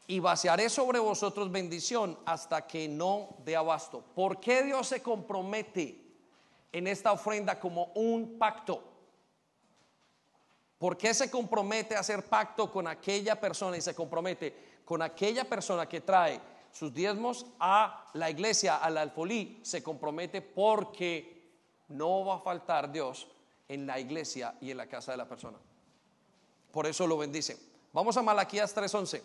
A: Y vaciaré sobre vosotros bendición hasta que no dé abasto. ¿Por qué Dios se compromete en esta ofrenda como un pacto? ¿Por qué se compromete a hacer pacto con aquella persona y se compromete con aquella persona que trae sus diezmos a la iglesia, al alfolí? Se compromete porque no va a faltar Dios en la iglesia y en la casa de la persona. Por eso lo bendice. Vamos a Malaquías 3:11.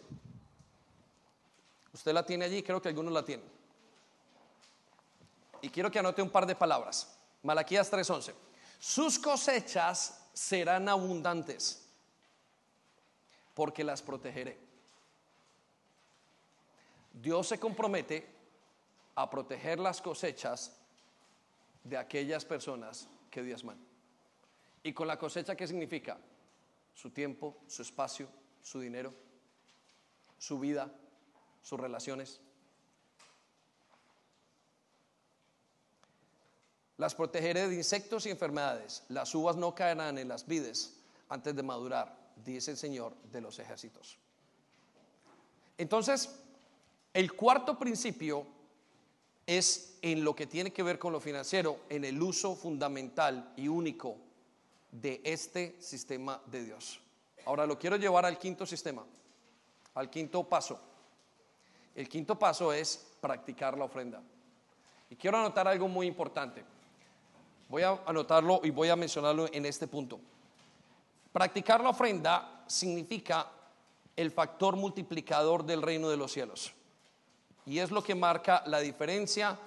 A: Usted la tiene allí, creo que algunos la tienen. Y quiero que anote un par de palabras. Malaquías 3:11. Sus cosechas serán abundantes, porque las protegeré. Dios se compromete a proteger las cosechas de aquellas personas que diezman. ¿Y con la cosecha qué significa? su tiempo, su espacio, su dinero, su vida, sus relaciones. Las protegeré de insectos y enfermedades. Las uvas no caerán en las vides antes de madurar, dice el Señor de los ejércitos. Entonces, el cuarto principio es en lo que tiene que ver con lo financiero, en el uso fundamental y único de este sistema de Dios. Ahora lo quiero llevar al quinto sistema, al quinto paso. El quinto paso es practicar la ofrenda. Y quiero anotar algo muy importante. Voy a anotarlo y voy a mencionarlo en este punto. Practicar la ofrenda significa el factor multiplicador del reino de los cielos. Y es lo que marca la diferencia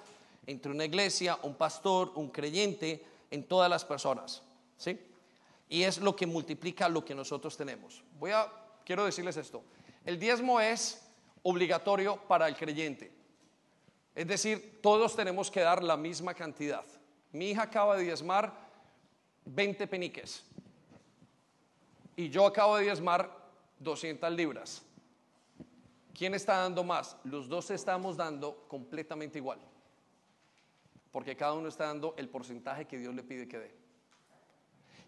A: entre una iglesia, un pastor, un creyente, en todas las personas. ¿Sí? Y es lo que multiplica lo que nosotros tenemos. Voy a, quiero decirles esto. El diezmo es obligatorio para el creyente. Es decir, todos tenemos que dar la misma cantidad. Mi hija acaba de diezmar 20 peniques y yo acabo de diezmar 200 libras. ¿Quién está dando más? Los dos estamos dando completamente igual. Porque cada uno está dando el porcentaje que Dios le pide que dé.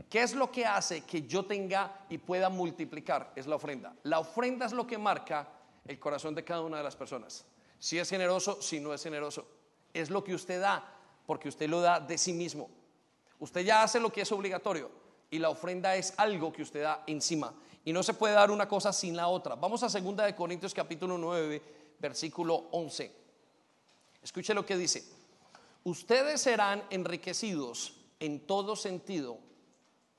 A: ¿Qué es lo que hace que yo tenga y pueda multiplicar? Es la ofrenda. La ofrenda es lo que marca el corazón de cada una de las personas. Si es generoso, si no es generoso. Es lo que usted da, porque usted lo da de sí mismo. Usted ya hace lo que es obligatorio y la ofrenda es algo que usted da encima. Y no se puede dar una cosa sin la otra. Vamos a 2 de Corintios capítulo 9, versículo 11. Escuche lo que dice. Ustedes serán enriquecidos en todo sentido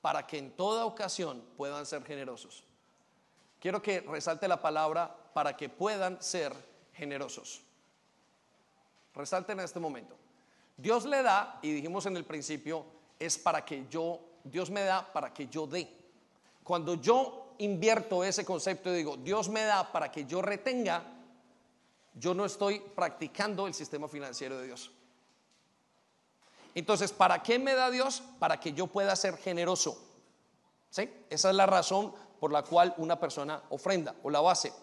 A: para que en toda ocasión puedan ser generosos. Quiero que resalte la palabra para que puedan ser generosos. Resalten en este momento. Dios le da, y dijimos en el principio, es para que yo, Dios me da para que yo dé. Cuando yo invierto ese concepto y digo, Dios me da para que yo retenga, yo no estoy practicando el sistema financiero de Dios. Entonces, ¿para qué me da Dios? Para que yo pueda ser generoso. ¿Sí? Esa es la razón por la cual una persona ofrenda o la base.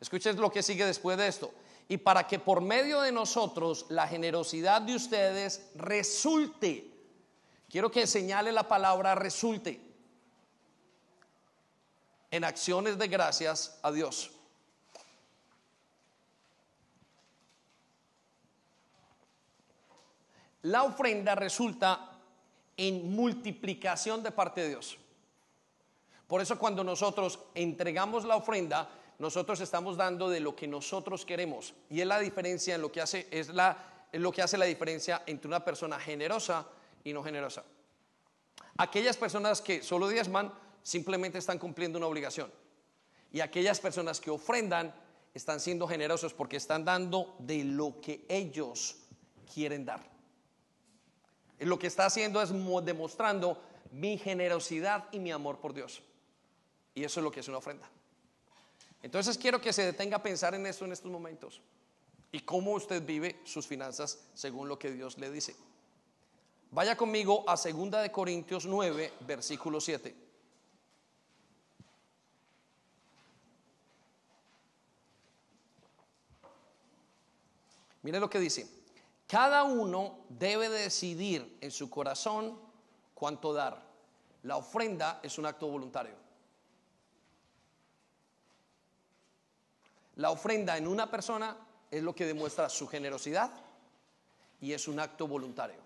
A: Escuchen lo que sigue después de esto. Y para que por medio de nosotros la generosidad de ustedes resulte. Quiero que señale la palabra resulte en acciones de gracias a Dios. La ofrenda resulta en multiplicación de parte de Dios. Por eso cuando nosotros entregamos la ofrenda, nosotros estamos dando de lo que nosotros queremos. Y es la diferencia en lo que hace, es, la, lo que hace la diferencia entre una persona generosa y no generosa. Aquellas personas que solo diezman simplemente están cumpliendo una obligación. Y aquellas personas que ofrendan están siendo generosos porque están dando de lo que ellos quieren dar. Lo que está haciendo es demostrando mi generosidad y mi amor por Dios. Y eso es lo que es una ofrenda. Entonces quiero que se detenga a pensar en esto en estos momentos y cómo usted vive sus finanzas según lo que Dios le dice. Vaya conmigo a 2 de Corintios 9, versículo 7. Mire lo que dice. Cada uno debe decidir en su corazón cuánto dar. La ofrenda es un acto voluntario. La ofrenda en una persona es lo que demuestra su generosidad y es un acto voluntario.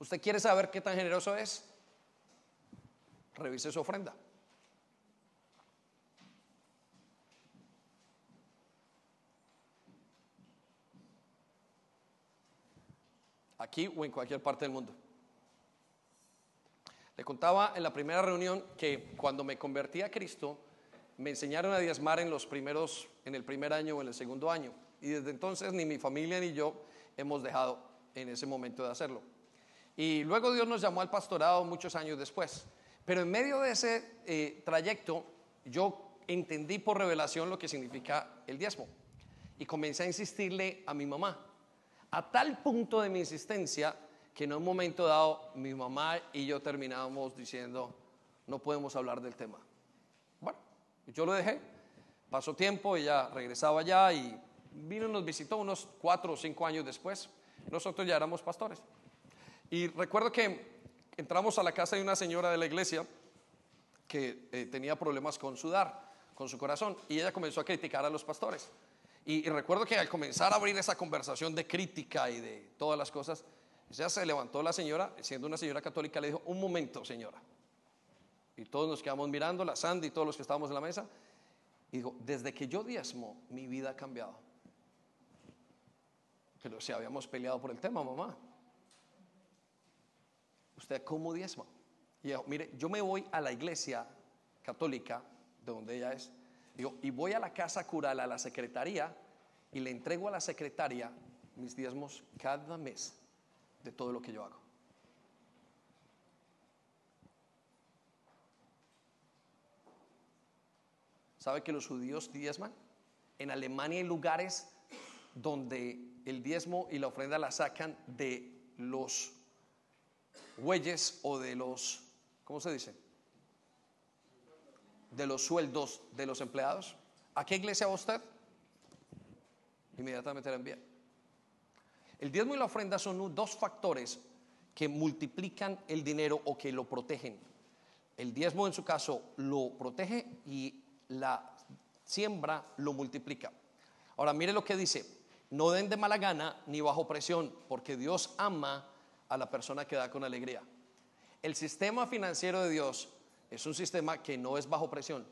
A: ¿Usted quiere saber qué tan generoso es? Revise su ofrenda. Aquí o en cualquier parte del mundo. Le contaba en la primera reunión que cuando me convertí a Cristo, me enseñaron a diezmar en los primeros, en el primer año o en el segundo año. Y desde entonces ni mi familia ni yo hemos dejado en ese momento de hacerlo. Y luego Dios nos llamó al pastorado muchos años después. Pero en medio de ese eh, trayecto yo entendí por revelación lo que significa el diezmo. Y comencé a insistirle a mi mamá. A tal punto de mi insistencia que en un momento dado mi mamá y yo terminábamos diciendo, no podemos hablar del tema. Bueno, yo lo dejé. Pasó tiempo, ella regresaba allá y vino y nos visitó unos cuatro o cinco años después. Nosotros ya éramos pastores. Y recuerdo que entramos a la casa de una señora de la iglesia que eh, tenía problemas con sudar, con su corazón, y ella comenzó a criticar a los pastores. Y, recuerdo que al comenzar a abrir esa conversación de crítica y de todas las cosas, ya se levantó la señora, siendo una señora católica, le dijo, un momento, señora. Y todos nos quedamos mirando, la Sandy y todos los que estábamos en la mesa, y dijo, desde que yo diezmo, mi vida ha cambiado. Pero si habíamos peleado por el tema, mamá. ¿Usted cómo diezma? Y yo, mire, yo me voy a la iglesia católica, de donde ella es, y voy a la casa cural, a la secretaría, y le entrego a la secretaria mis diezmos cada mes de todo lo que yo hago. ¿Sabe que los judíos diezman? En Alemania hay lugares donde el diezmo y la ofrenda la sacan de los bueyes o de los, ¿cómo se dice? De los sueldos de los empleados. ¿A qué iglesia va usted? Inmediatamente la envía. El diezmo y la ofrenda son dos factores que multiplican el dinero o que lo protegen. El diezmo en su caso lo protege y la siembra lo multiplica. Ahora mire lo que dice, no den de mala gana ni bajo presión, porque Dios ama a la persona que da con alegría. El sistema financiero de Dios es un sistema que no es bajo presión.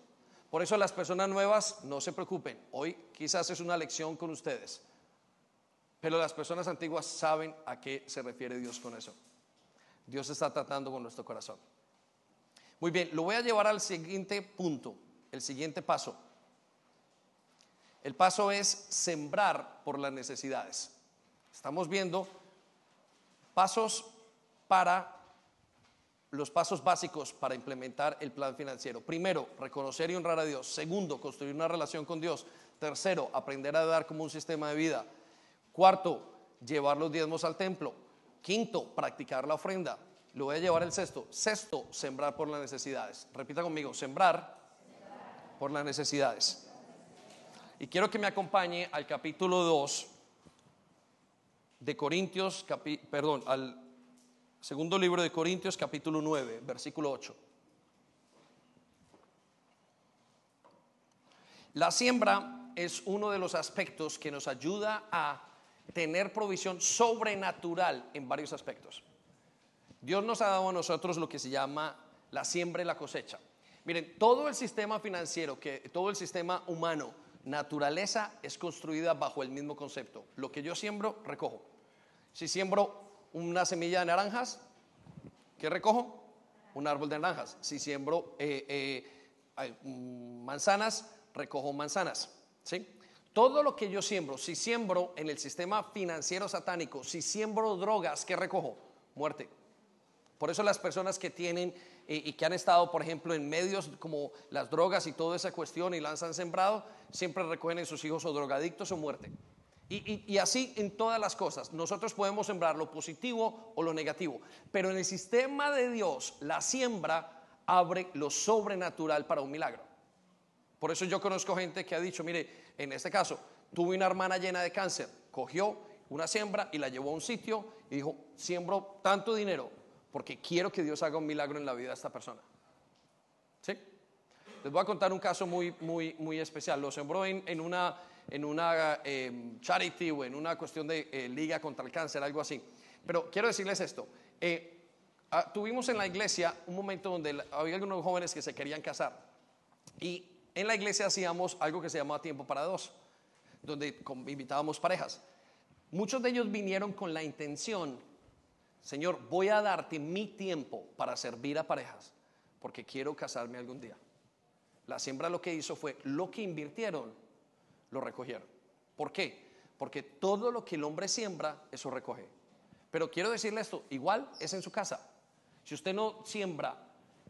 A: Por eso las personas nuevas no se preocupen. Hoy quizás es una lección con ustedes. Pero las personas antiguas saben a qué se refiere Dios con eso. Dios está tratando con nuestro corazón. Muy bien, lo voy a llevar al siguiente punto, el siguiente paso. El paso es sembrar por las necesidades. Estamos viendo pasos para los pasos básicos para implementar el plan financiero. Primero, reconocer y honrar a Dios. Segundo, construir una relación con Dios. Tercero, aprender a dar como un sistema de vida. Cuarto, llevar los diezmos al templo. Quinto, practicar la ofrenda. Lo voy a llevar el sexto. Sexto, sembrar por las necesidades. Repita conmigo, sembrar, por las necesidades. Y quiero que me acompañe al capítulo 2 de Corintios, perdón, al segundo libro de Corintios, capítulo 9, versículo 8. La siembra es uno de los aspectos que nos ayuda a tener provisión sobrenatural en varios aspectos. Dios nos ha dado a nosotros lo que se llama la siembra y la cosecha. Miren, todo el sistema financiero, que todo el sistema humano naturaleza es construida bajo el mismo concepto. Lo que yo siembro, recojo. Si siembro una semilla de naranjas, ¿qué recojo? Un árbol de naranjas. Si siembro eh, eh, mm, manzanas, recojo manzanas. ¿sí? Todo lo que yo siembro, si siembro en el sistema financiero satánico, si siembro drogas, ¿qué recojo? Muerte. Por eso las personas que tienen y, que han estado, por ejemplo, en medios como las drogas y toda esa cuestión y las han sembrado, siempre recogen en sus hijos o drogadictos o muerte. Y, así en todas las cosas. Nosotros podemos sembrar lo positivo o lo negativo, pero en el sistema de Dios la siembra abre lo sobrenatural para un milagro. Por eso yo conozco gente que ha dicho, mire, en este caso, tuve una hermana llena de cáncer, cogió una siembra y la llevó a un sitio y dijo, siembro tanto dinero porque quiero que Dios haga un milagro en la vida de esta persona. ¿Sí? Les voy a contar un caso muy, muy, muy especial. Lo sembró en, una, en una em, charity o en una cuestión de eh, liga contra el cáncer, algo así. Pero quiero decirles esto. Eh, ah, tuvimos en la iglesia un momento donde había algunos jóvenes que se querían casar. Y en la iglesia hacíamos algo que se llamaba tiempo para dos, donde invitábamos parejas. Muchos de ellos vinieron con la intención, Señor, voy a darte mi tiempo para servir a parejas, porque quiero casarme algún día. La siembra lo que hizo fue, lo que invirtieron, lo recogieron. ¿Por qué? Porque todo lo que el hombre siembra, eso recoge. Pero quiero decirle esto, igual es en su casa. Si usted no siembra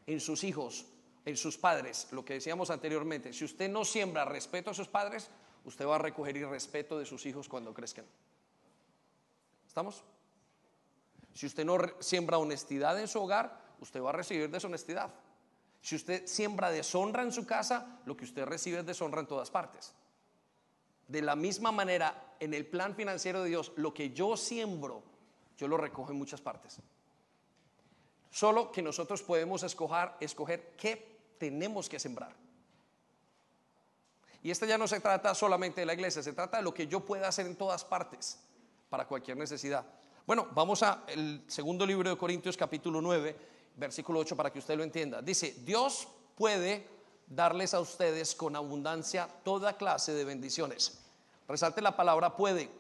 A: en sus hijos, en sus padres, lo que decíamos anteriormente, si usted no siembra respeto a sus padres, usted va a recoger irrespeto de sus hijos cuando crezcan. ¿Estamos? Si usted no siembra honestidad en su hogar, usted va a recibir deshonestidad. Si usted siembra deshonra en su casa, lo que usted recibe es deshonra en todas partes. De la misma manera, en el plan financiero de Dios, lo que yo siembro, yo lo recojo en muchas partes. Solo que nosotros podemos escoger, escoger qué tenemos que sembrar. Y esto ya no se trata solamente de la iglesia, se trata de lo que yo pueda hacer en todas partes para cualquier necesidad. Bueno, vamos al segundo libro de Corintios capítulo 9, versículo 8 para que usted lo entienda. Dice, Dios puede darles a ustedes con abundancia toda clase de bendiciones. Resalte la palabra puede.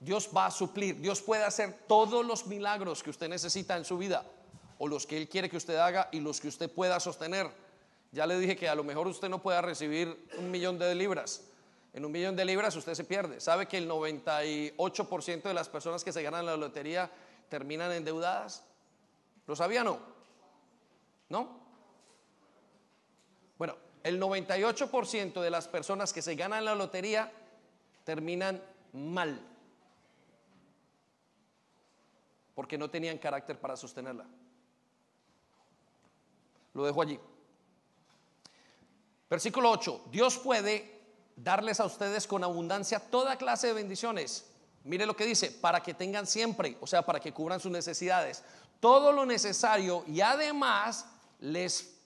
A: Dios va a suplir, Dios puede hacer todos los milagros que usted necesita en su vida, o los que Él quiere que usted haga y los que usted pueda sostener. Ya le dije que a lo mejor usted no pueda recibir un millón de libras, en un millón de libras usted se pierde. ¿Sabe que el 98% de las personas que se ganan la lotería terminan endeudadas? ¿Lo sabía o no? ¿No? El 98% de las personas que se ganan la lotería terminan mal. Porque no tenían carácter para sostenerla. Lo dejo allí. Versículo 8. Dios puede darles a ustedes con abundancia toda clase de bendiciones. Mire lo que dice, para que tengan siempre, o sea, para que cubran sus necesidades, todo lo necesario y además les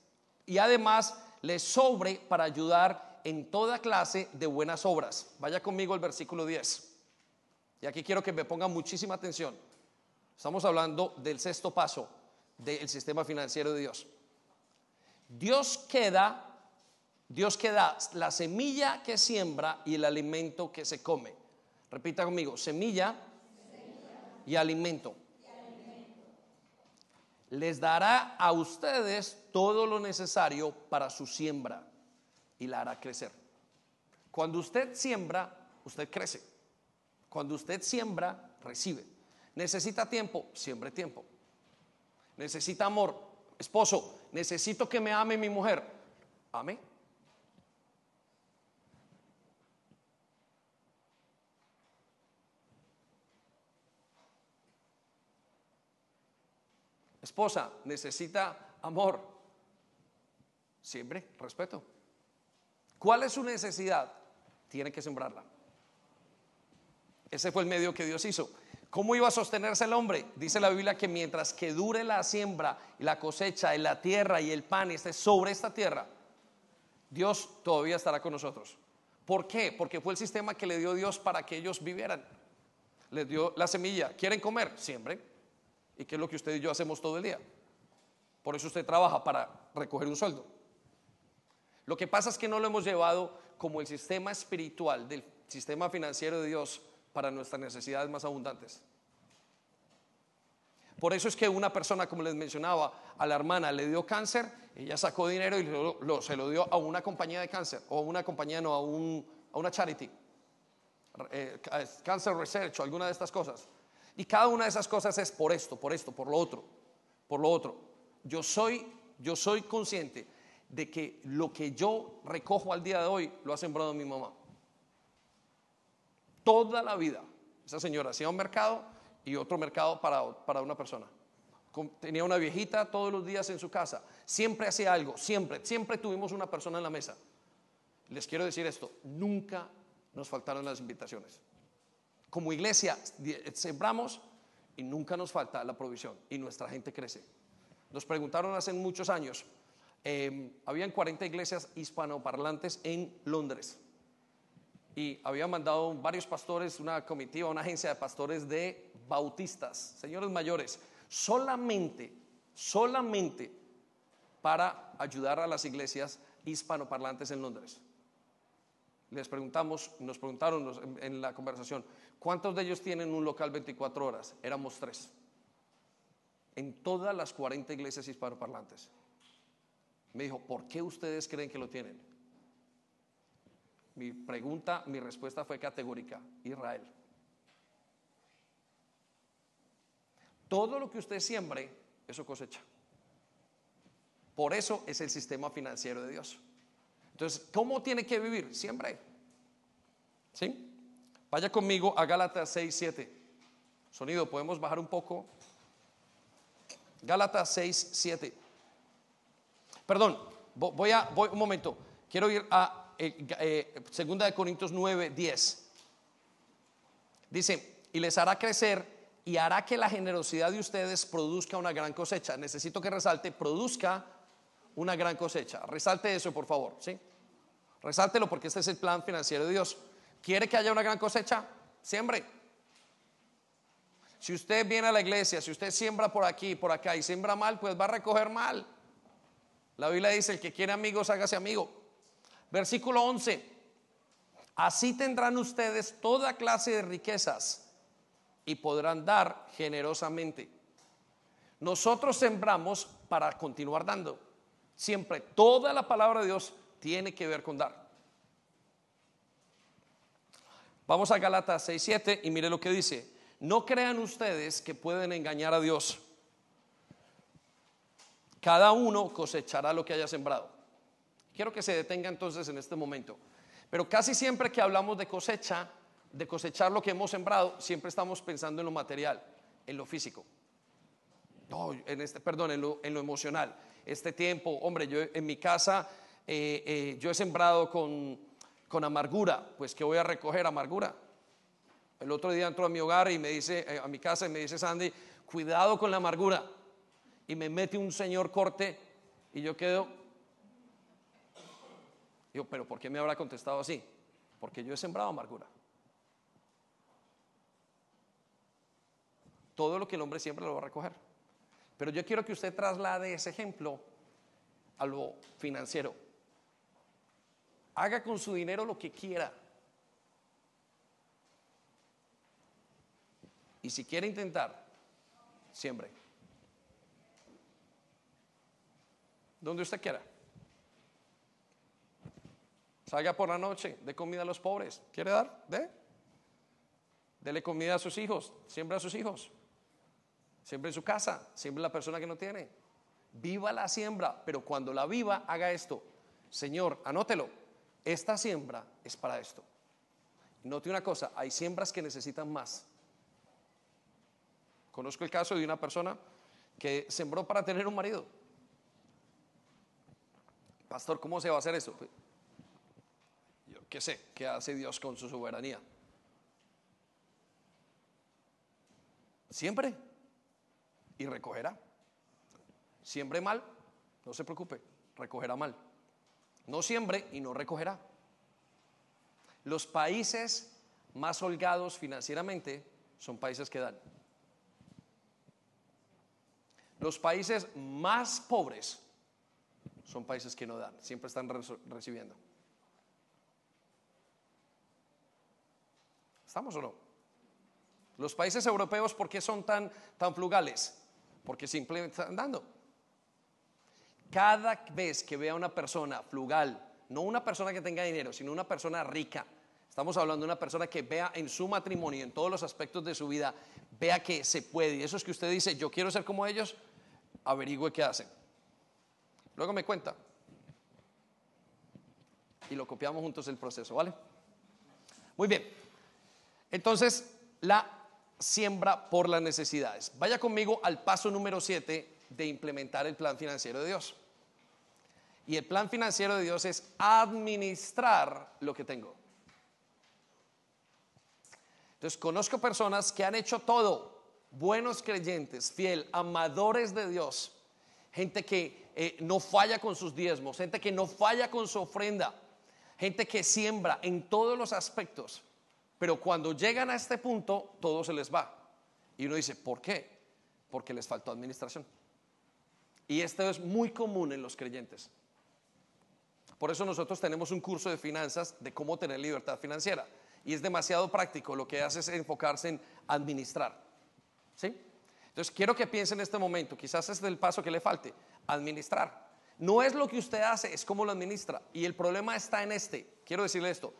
A: y además les sobre para ayudar en toda clase de buenas obras. Vaya conmigo al versículo 10. Y aquí quiero que me pongan muchísima atención. Estamos hablando del sexto paso del sistema financiero de Dios. Dios queda Dios que da la semilla que siembra y el alimento que se come. Repita conmigo, semilla, y, alimento. Les dará a ustedes todo lo necesario para su siembra y la hará crecer. Cuando usted siembra, usted crece. Cuando usted siembra, recibe. Necesita tiempo, siembre tiempo. Necesita amor, esposo, necesito que me ame mi mujer. Ame esposa necesita amor, siempre respeto. ¿Cuál es su necesidad? Tiene que sembrarla. Ese fue el medio que Dios hizo. ¿Cómo iba a sostenerse el hombre? Dice la Biblia que mientras que dure la siembra la cosecha y la tierra y el pan esté sobre esta tierra, Dios todavía estará con nosotros. ¿Por qué? Porque fue el sistema que le dio Dios para que ellos vivieran. Les dio la semilla. ¿Quieren comer? Siempre y que es lo que usted y yo hacemos todo el día. Por eso usted trabaja para recoger un sueldo. Lo que pasa es que no lo hemos llevado como el sistema espiritual del sistema financiero de Dios para nuestras necesidades más abundantes. Por eso es que una persona, como les mencionaba, a la hermana le dio cáncer, ella sacó dinero y se lo dio a una compañía de cáncer, o a una compañía, no, a, a una charity, eh, Cancer Research o alguna de estas cosas. Y cada una de esas cosas es por esto, por esto, por lo otro, por lo otro. Yo soy, yo soy consciente de que lo que yo recojo al día de hoy lo ha sembrado mi mamá. Toda la vida. Esa señora hacía un mercado y otro mercado para, para una persona. Tenía una viejita todos los días en su casa. Siempre hacía algo, siempre, siempre tuvimos una persona en la mesa. les quiero decir esto, nunca nos faltaron las invitaciones. Como iglesia sembramos y nunca nos falta la provisión y nuestra gente crece. Nos preguntaron hace muchos años, eh, habían 40 iglesias hispanoparlantes en Londres y había mandado varios pastores, una comitiva, una agencia de pastores de bautistas, señores mayores, solamente, solamente para ayudar a las iglesias hispanoparlantes en Londres. Les preguntamos, nos preguntaron en la conversación, ¿cuántos de ellos tienen un local 24 horas? Éramos tres. En todas las 40 iglesias hispanoparlantes. Me dijo, ¿por qué ustedes creen que lo tienen? Mi pregunta, mi respuesta fue categórica, Israel. Todo lo que usted siembre, eso cosecha. Por eso es el sistema financiero de Dios. Entonces, ¿cómo tiene que vivir? Siempre. ¿Sí? Vaya conmigo a Gálatas 6, 7. Sonido, ¿podemos bajar un poco? Gálatas 6, 7. Perdón, voy a, voy un momento. Quiero ir a eh, eh, segunda de Corintios 9, 10. Dice, y les hará crecer y hará que la generosidad de ustedes produzca una gran cosecha. Necesito que resalte, produzca una gran cosecha. Resalte eso, por favor, ¿sí? Resáltelo porque este es el plan financiero de Dios. ¿Quiere que haya una gran cosecha? Siembre. Si usted viene a la iglesia, si usted siembra por aquí, por acá y siembra mal, pues va a recoger mal. La Biblia dice, el que quiere amigos, hágase amigo. Versículo 11. Así tendrán ustedes toda clase de riquezas y podrán dar generosamente. Nosotros sembramos para continuar dando. Siempre, toda la palabra de Dios tiene que ver con dar. Vamos a Galatas 6:7 y mire lo que dice. No crean ustedes que pueden engañar a Dios. Cada uno cosechará lo que haya sembrado. Quiero que se detenga entonces en este momento. Pero casi siempre que hablamos de cosecha, de cosechar lo que hemos sembrado, siempre estamos pensando en lo material, en lo físico. En este, perdón, en lo, en lo emocional. Este tiempo, hombre, yo en mi casa, eh, eh, yo he sembrado con, con amargura, pues que voy a recoger amargura. El otro día entró a mi hogar y me dice, eh, a mi casa y me dice Sandy, cuidado con la amargura. Y me mete un señor corte y yo quedo, Digo, pero ¿por qué me habrá contestado así? Porque yo he sembrado amargura. Todo lo que el hombre siempre lo va a recoger. Pero yo quiero que usted traslade ese ejemplo a lo financiero. Haga con su dinero lo que quiera. Y si quiere intentar, siempre. Donde usted quiera. Salga por la noche, dé comida a los pobres. ¿Quiere dar? Dé. Dele comida a sus hijos, siempre a sus hijos. Siempre en su casa, siempre la persona que no tiene. Viva la siembra, pero cuando la viva, haga esto. Señor, anótelo. Esta siembra es para esto. Note una cosa, hay siembras que necesitan más. Conozco el caso de una persona que sembró para tener un marido. Pastor, ¿cómo se va a hacer eso? ¿Qué sé? ¿Qué hace Dios con su soberanía? Siempre. Y recogerá. Siembre mal, no se preocupe, recogerá mal. No siembre y no recogerá. Los países más holgados financieramente son países que dan. Los países más pobres son países que no dan, siempre están recibiendo. ¿Estamos o no? Los países europeos, ¿por qué son tan, tan? Porque simplemente están dando. Cada vez que vea una persona flugal, no una persona que tenga dinero, sino una persona rica, estamos hablando de una persona que vea en su matrimonio, en todos los aspectos de su vida, vea que se puede. Y eso es que usted dice, yo quiero ser como ellos, averigüe qué hacen. Luego me cuenta. Y lo copiamos juntos el proceso, ¿vale? Muy bien. Entonces, la siembra por las necesidades. Vaya conmigo al paso número 7 de implementar el plan financiero de Dios. Y el plan financiero de Dios es administrar lo que tengo. Entonces, conozco personas que han hecho todo, buenos creyentes, fiel, amadores de Dios, gente que eh, no falla con sus diezmos, gente que no falla con su ofrenda, gente que siembra en todos los aspectos, pero cuando llegan a este punto, todo se les va. Y uno dice, ¿por qué? Porque les faltó administración. Y esto es muy común en los creyentes. Por eso nosotros tenemos un curso de finanzas de cómo tener libertad financiera. Y es demasiado práctico. Lo que hace es enfocarse en administrar. ¿Sí? Entonces quiero que piense en este momento, quizás es el paso que le falte, administrar. No es lo que usted hace, es cómo lo administra. Y el problema está en este. Quiero decirle esto.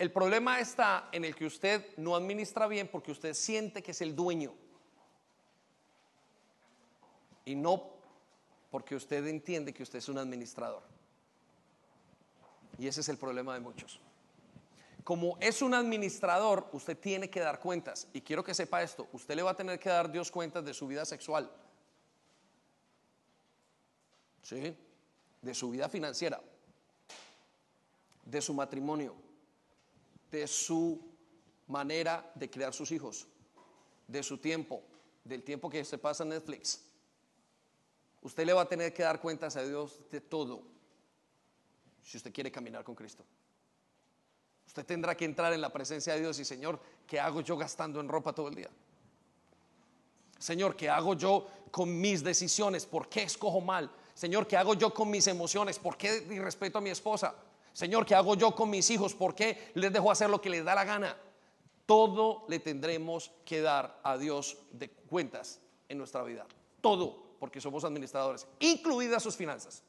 A: El problema está en el que usted no administra bien porque usted siente que es el dueño. Y no porque usted entiende que usted es un administrador. Y ese es el problema de muchos. Como es un administrador, usted tiene que dar cuentas. Y quiero que sepa esto, usted le va a tener que dar Dios cuentas de su vida sexual. ¿Sí? De su vida financiera. De su matrimonio. De su manera de crear sus hijos. De su tiempo. Del tiempo que se pasa en Netflix Usted le va a tener que dar cuentas a Dios de todo si usted quiere caminar con Cristo. Usted tendrá que entrar en la presencia de Dios y Señor, ¿qué hago yo gastando en ropa todo el día? Señor, ¿qué hago yo con mis decisiones? ¿Por qué escojo mal? Señor, ¿qué hago yo con mis emociones? ¿Por qué respeto a mi esposa? Señor, ¿qué hago yo con mis hijos? ¿Por qué les dejo hacer lo que les da la gana? Todo le tendremos que dar a Dios de cuentas en nuestra vida. Todo porque somos administradores, incluidas sus finanzas.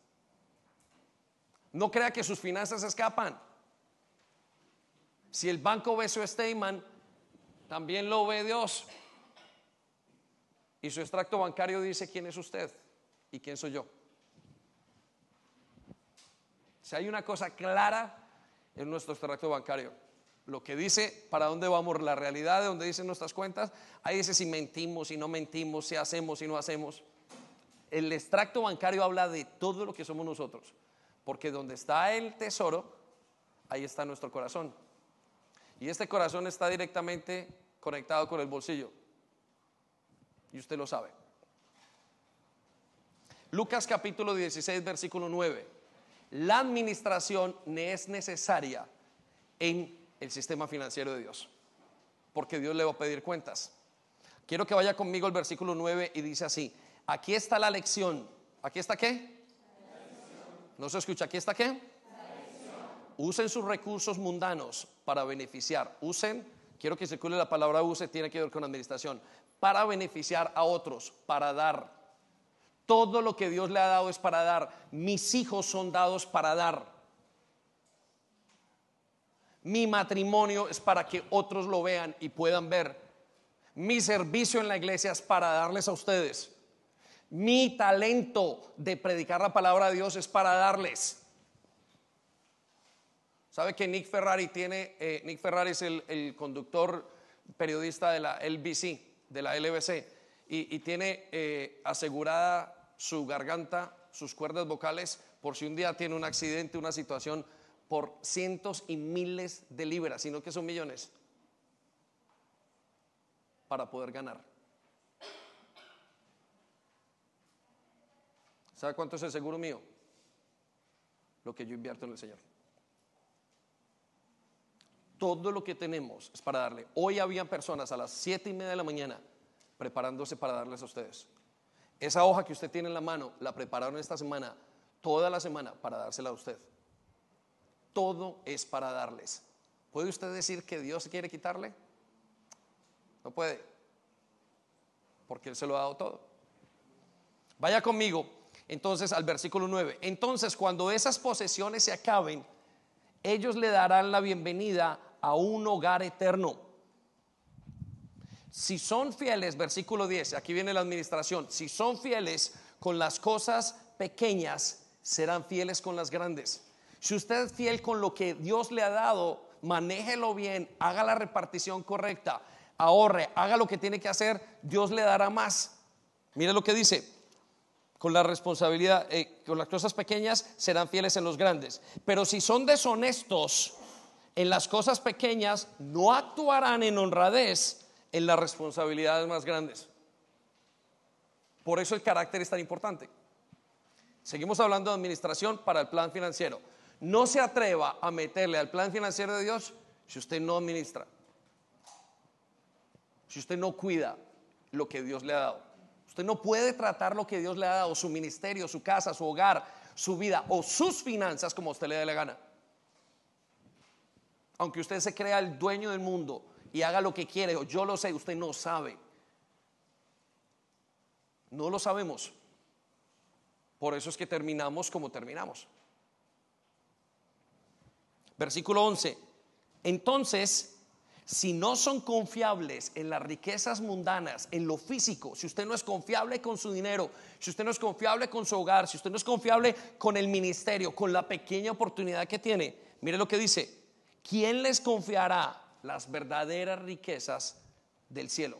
A: No crea que sus finanzas escapan. Si el banco ve su statement, también lo ve Dios. Y su extracto bancario dice quién es usted y quién soy yo. Si hay una cosa clara en nuestro extracto bancario, lo que dice para dónde vamos, la realidad de donde dicen nuestras cuentas, ahí dice si mentimos, si no mentimos, si hacemos, si no hacemos el extracto bancario habla de todo lo que somos nosotros, porque donde está el tesoro, ahí está nuestro corazón. Y este corazón está directamente conectado con el bolsillo. Y usted lo sabe. Lucas capítulo 16, versículo 9. La administración es necesaria en el sistema financiero de Dios, porque Dios le va a pedir cuentas. Quiero que vaya conmigo al versículo 9 y dice así, Aquí está la lección. ¿Aquí está qué? ¿No se escucha? ¿Aquí está qué? Usen sus recursos mundanos para beneficiar. Usen, quiero que circule la palabra use, tiene que ver con administración. Para beneficiar a otros, para dar. Todo lo que Dios le ha dado es para dar. Mis hijos son dados para dar. Mi matrimonio es para que otros lo vean y puedan ver. Mi servicio en la iglesia es para darles a ustedes. Mi talento de predicar la palabra de Dios es para darles. ¿Sabe que Nick Ferrari tiene, eh, Nick Ferrari es el, conductor periodista de la LBC, de la LBC, y, tiene eh, asegurada su garganta, sus cuerdas vocales, por si un día tiene un accidente, una situación, por cientos y miles de libras, sino que son millones, para poder ganar. ¿Sabe cuánto es el seguro mío? Lo que yo invierto en el Señor. Todo lo que tenemos es para darle. Hoy había personas a las siete y media de la mañana preparándose para darles a ustedes. Esa hoja que usted tiene en la mano la prepararon esta semana, toda la semana, para dársela a usted. Todo es para darles. ¿Puede usted decir que Dios quiere quitarle? No puede, porque Él se lo ha dado todo. Vaya conmigo entonces al versículo 9. Entonces cuando esas posesiones se acaben, ellos le darán la bienvenida a un hogar eterno. Si son fieles, versículo 10, aquí viene la administración, si son fieles con las cosas pequeñas, serán fieles con las grandes. Si usted es fiel con lo que Dios le ha dado, manéjelo bien, haga la repartición correcta, ahorre, haga lo que tiene que hacer, Dios le dará más. Mire lo que dice, con la responsabilidad, eh, con las cosas pequeñas, serán fieles en los grandes. Pero si son deshonestos en las cosas pequeñas, no actuarán en honradez en las responsabilidades más grandes. Por eso el carácter es tan importante. Seguimos hablando de administración para el plan financiero. No se atreva a meterle al plan financiero de Dios si usted no administra, si usted no cuida lo que Dios le ha dado. Usted no puede tratar lo que Dios le ha dado, su ministerio, su casa, su hogar, su vida o sus finanzas como usted le dé la gana. Aunque usted se crea el dueño del mundo y haga lo que quiere, yo lo sé, usted no sabe. No lo sabemos. Por eso es que terminamos como terminamos. Versículo 11. Entonces, si no son confiables en las riquezas mundanas, en lo físico, si usted no es confiable con su dinero, si usted no es confiable con su hogar, si usted no es confiable con el ministerio, con la pequeña oportunidad que tiene, mire lo que dice, ¿quién les confiará las verdaderas riquezas del cielo?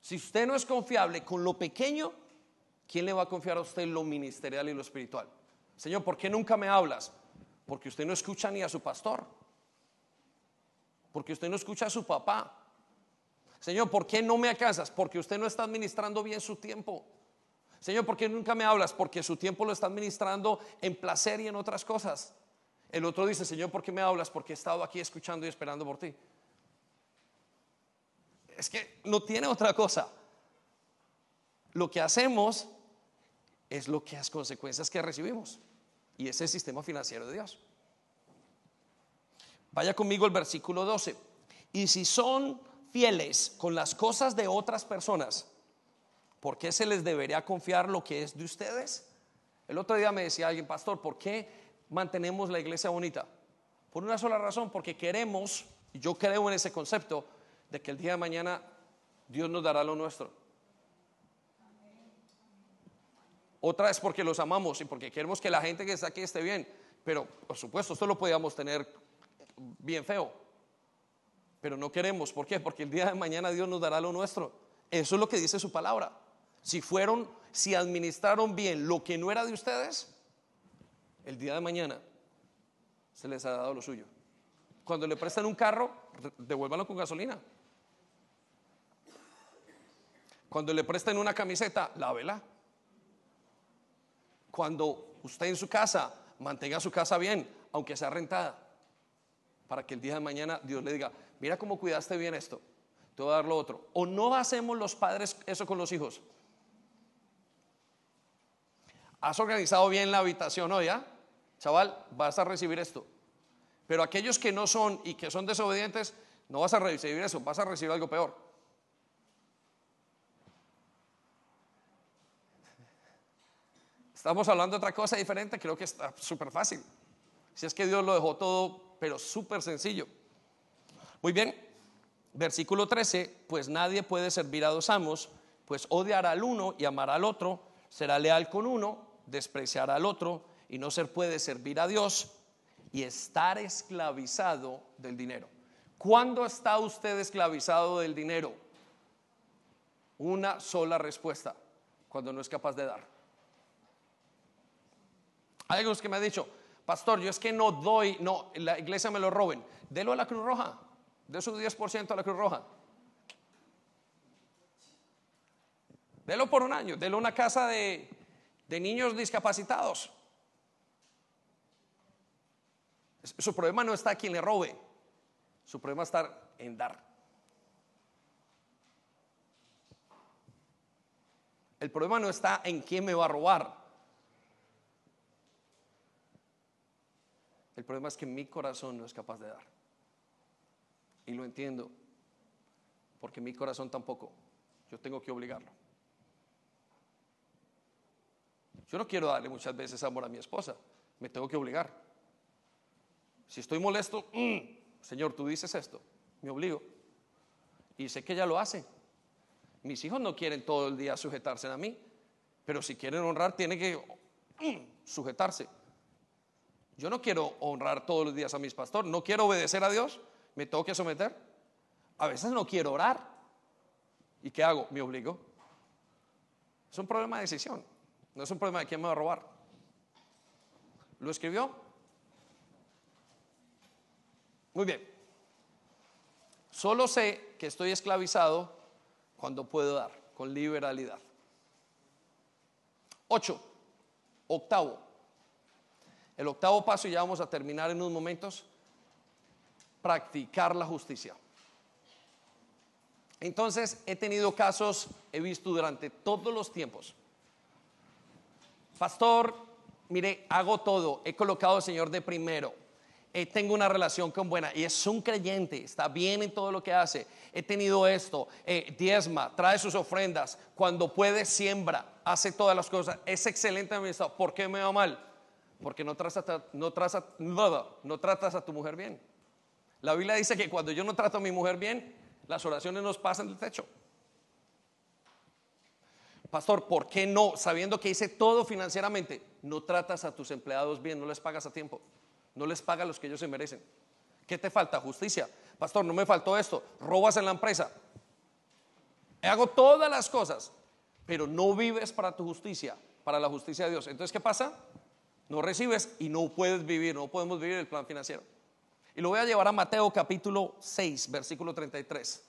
A: Si usted no es confiable con lo pequeño, ¿quién le va a confiar a usted lo ministerial y lo espiritual? Señor, ¿por qué nunca me hablas? Porque usted no escucha ni a su pastor porque usted no escucha a su papá. Señor, ¿por qué no me alcanzas? Porque usted no está administrando bien su tiempo. Señor, ¿por qué nunca me hablas? Porque su tiempo lo está administrando en placer y en otras cosas. El otro dice, Señor, ¿por qué me hablas? Porque he estado aquí escuchando y esperando por ti. Es que no tiene otra cosa. Lo que hacemos es lo que las consecuencias que recibimos. Y es el sistema financiero de Dios. Vaya conmigo el versículo 12. Y si son fieles con las cosas de otras personas, ¿por qué se les debería confiar lo que es de ustedes? El otro día me decía alguien, pastor, ¿por qué mantenemos la iglesia bonita? Por una sola razón, porque queremos, y yo creo en ese concepto, de que el día de mañana Dios nos dará lo nuestro. Otra es porque los amamos y porque queremos que la gente que está aquí esté bien. Pero, por supuesto, esto lo podíamos tener bien feo. Pero no queremos. ¿Por qué? Porque el día de mañana Dios nos dará lo nuestro. Eso es lo que dice su palabra. Si fueron, si administraron bien lo que no era de ustedes, el día de mañana se les ha dado lo suyo. Cuando le prestan un carro, devuélvanlo con gasolina. Cuando le presten una camiseta, lávela. Cuando usted en su casa mantenga su casa bien, aunque sea rentada para que el día de mañana Dios le diga, mira cómo cuidaste bien esto, te voy a dar lo otro. O no hacemos los padres eso con los hijos. Has organizado bien la habitación hoy, ¿ya? Chaval, vas a recibir esto. Pero aquellos que no son y que son desobedientes, no vas a recibir eso, vas a recibir algo peor. Estamos hablando de otra cosa diferente, creo que está súper fácil. Si es que Dios lo dejó todo pero súper sencillo. Muy bien, versículo 13, pues nadie puede servir a dos amos, pues odiará al uno y amará al otro, será leal con uno, despreciará al otro, y no se puede servir a Dios y estar esclavizado del dinero. ¿Cuándo está usted esclavizado del dinero? Una sola respuesta, cuando no es capaz de dar. Hay algunos que me han dicho, pastor, yo es que no doy, no, la iglesia me lo roben. Delo a la Cruz Roja, de su 10% a la Cruz Roja. Delo por un año, delo a una casa de, de niños discapacitados. Su problema no está quien le robe, su problema está en dar. El problema no está en quién me va a robar. El problema es que mi corazón no es capaz de dar. Y lo entiendo, porque mi corazón tampoco. Yo tengo que obligarlo. Yo no quiero darle muchas veces amor a mi esposa, me tengo que obligar. Si estoy molesto, mm, Señor, tú dices esto, me obligo. Y sé que ella lo hace. Mis hijos no quieren todo el día sujetarse a mí, pero si quieren honrar, tienen que mm, sujetarse. Yo no quiero honrar todos los días a mis pastores, no quiero obedecer a Dios, me tengo que someter. A veces no quiero orar. ¿Y qué hago? Me obligo. Es un problema de decisión. No es un problema de quién me va a robar. ¿Lo escribió? Muy bien. Solo sé que estoy esclavizado cuando puedo dar, con liberalidad. Ocho. Octavo. El octavo paso, y ya vamos a terminar en unos momentos, practicar la justicia. Entonces, he tenido casos, he visto durante todos los tiempos. Pastor, mire, hago todo, he colocado al Señor de primero, eh, tengo una relación con buena y es un creyente, está bien en todo lo que hace. He tenido esto, eh, diezma, trae sus ofrendas, cuando puede siembra, hace todas las cosas, es excelente administrador. ¿Por qué me va mal? Porque no tratas, no, tratas, no tratas a tu mujer bien. La Biblia dice que cuando yo no trato a mi mujer bien, las oraciones nos pasan del techo. Pastor, ¿por qué no, sabiendo que hice todo financieramente, no tratas a tus empleados bien, no les pagas a tiempo, no les pagas los que ellos se merecen? ¿Qué te falta? Justicia. Pastor, no me faltó esto, robas en la empresa. Hago todas las cosas, pero no vives para tu justicia, para la justicia de Dios. Entonces, ¿qué pasa? No recibes y no puedes vivir, no podemos vivir el plan financiero. Y lo voy a llevar a Mateo capítulo 6, versículo 33.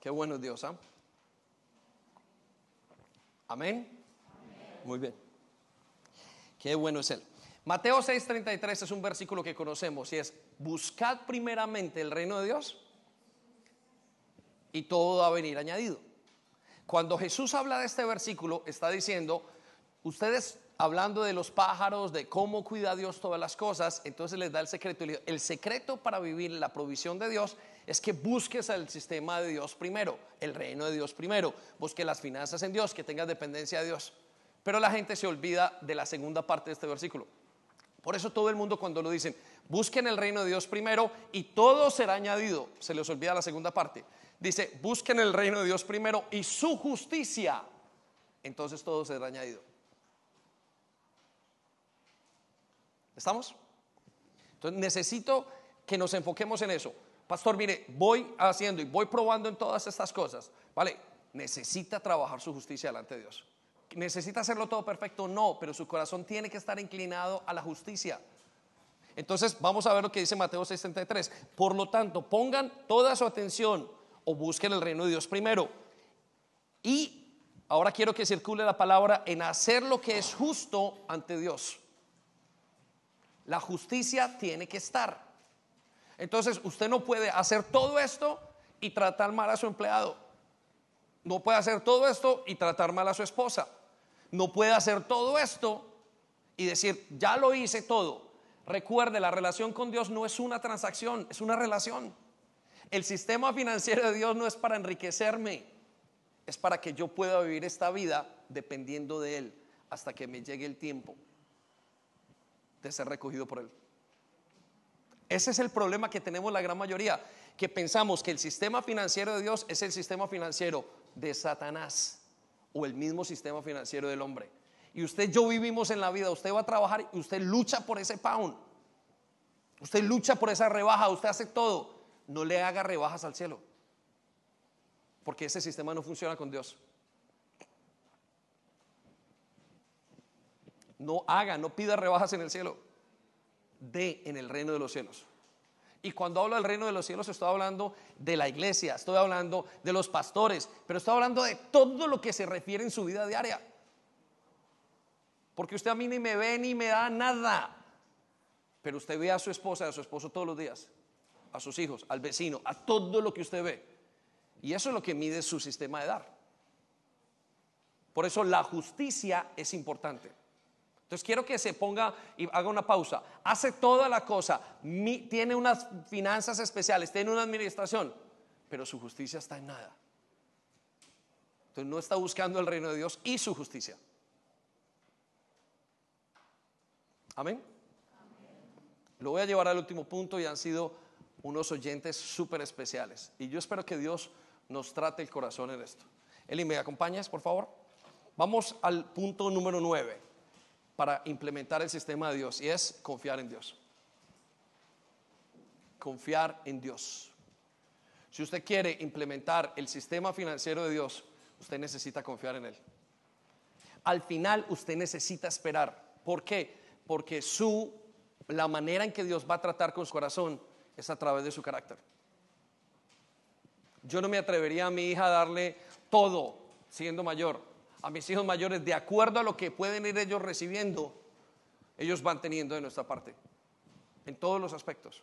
A: Qué bueno es Dios, ¿ah? ¿Amén? Muy bien. Qué bueno es Él. Mateo 6:33 es un versículo que conocemos y es, buscad primeramente el reino de Dios y todo va a venir añadido. Cuando Jesús habla de este versículo, está diciendo, ustedes hablando de los pájaros, de cómo cuida Dios todas las cosas, entonces les da el secreto. El secreto para vivir la provisión de Dios es que busques el sistema de Dios primero, el reino de Dios primero, busque las finanzas en Dios, que tengas dependencia de Dios. Pero la gente se olvida de la segunda parte de este versículo. Por eso todo el mundo cuando lo dicen, busquen el reino de Dios primero y todo será añadido, se les olvida la segunda parte. Dice, busquen el reino de Dios primero y su justicia, entonces todo será añadido. ¿Estamos? Entonces necesito que nos enfoquemos en eso. Pastor, mire, voy haciendo y voy probando en todas estas cosas. ¿Vale? Necesita trabajar su justicia delante de Dios. ¿Necesita hacerlo todo perfecto? No, pero su corazón tiene que estar inclinado a la justicia. Entonces, vamos a ver lo que dice Mateo 6:33. Por lo tanto, pongan toda su atención o busquen el reino de Dios primero. Y ahora quiero que circule la palabra en hacer lo que es justo ante Dios. La justicia tiene que estar. Entonces usted no puede hacer todo esto y tratar mal a su empleado. No puede hacer todo esto y tratar mal a su esposa. No puede hacer todo esto y decir, ya lo hice todo. Recuerde, la relación con Dios no es una transacción, es una relación. El sistema financiero de Dios no es para enriquecerme, es para que yo pueda vivir esta vida dependiendo de Él hasta que me llegue el tiempo de ser recogido por Él. Ese es el problema que tenemos la gran mayoría, que pensamos que el sistema financiero de Dios es el sistema financiero de Satanás o el mismo sistema financiero del hombre. Y usted, yo vivimos en la vida, usted va a trabajar y usted lucha por ese pound. Usted lucha por esa rebaja, usted hace todo. No le haga rebajas al cielo. Porque ese sistema no funciona con Dios. No haga, no pida rebajas en el cielo. De en el reino de los cielos. Y cuando hablo del reino de los cielos estoy hablando de la iglesia, estoy hablando de los pastores, pero estoy hablando de todo lo que se refiere en su vida diaria. Porque usted a mí ni me ve ni me da nada. Pero usted ve a su esposa, a su esposo todos los días, a sus hijos, al vecino, a todo lo que usted ve. Y eso es lo que mide su sistema de dar. Por eso la justicia es importante. Entonces quiero que se ponga y haga una pausa. Hace toda la cosa, tiene unas finanzas especiales, tiene una administración, pero su justicia está en nada. Entonces no está buscando el reino de Dios y su justicia. Amén. Lo voy a llevar al último punto y han sido unos oyentes súper especiales. Y yo espero que Dios nos trate el corazón en esto. Eli, ¿me acompañas, por favor? Vamos al punto número 9 para implementar el sistema de Dios y es confiar en Dios. Confiar en Dios. Si usted quiere implementar el sistema financiero de Dios, usted necesita confiar en Él. Al final usted necesita esperar. ¿Por qué? Porque su, la manera en que Dios va a tratar con su corazón es a través de su carácter. Yo no me atrevería a mi hija a darle todo siendo mayor. A mis hijos mayores, de acuerdo a lo que pueden ir ellos recibiendo, ellos van teniendo de nuestra parte. En todos los aspectos.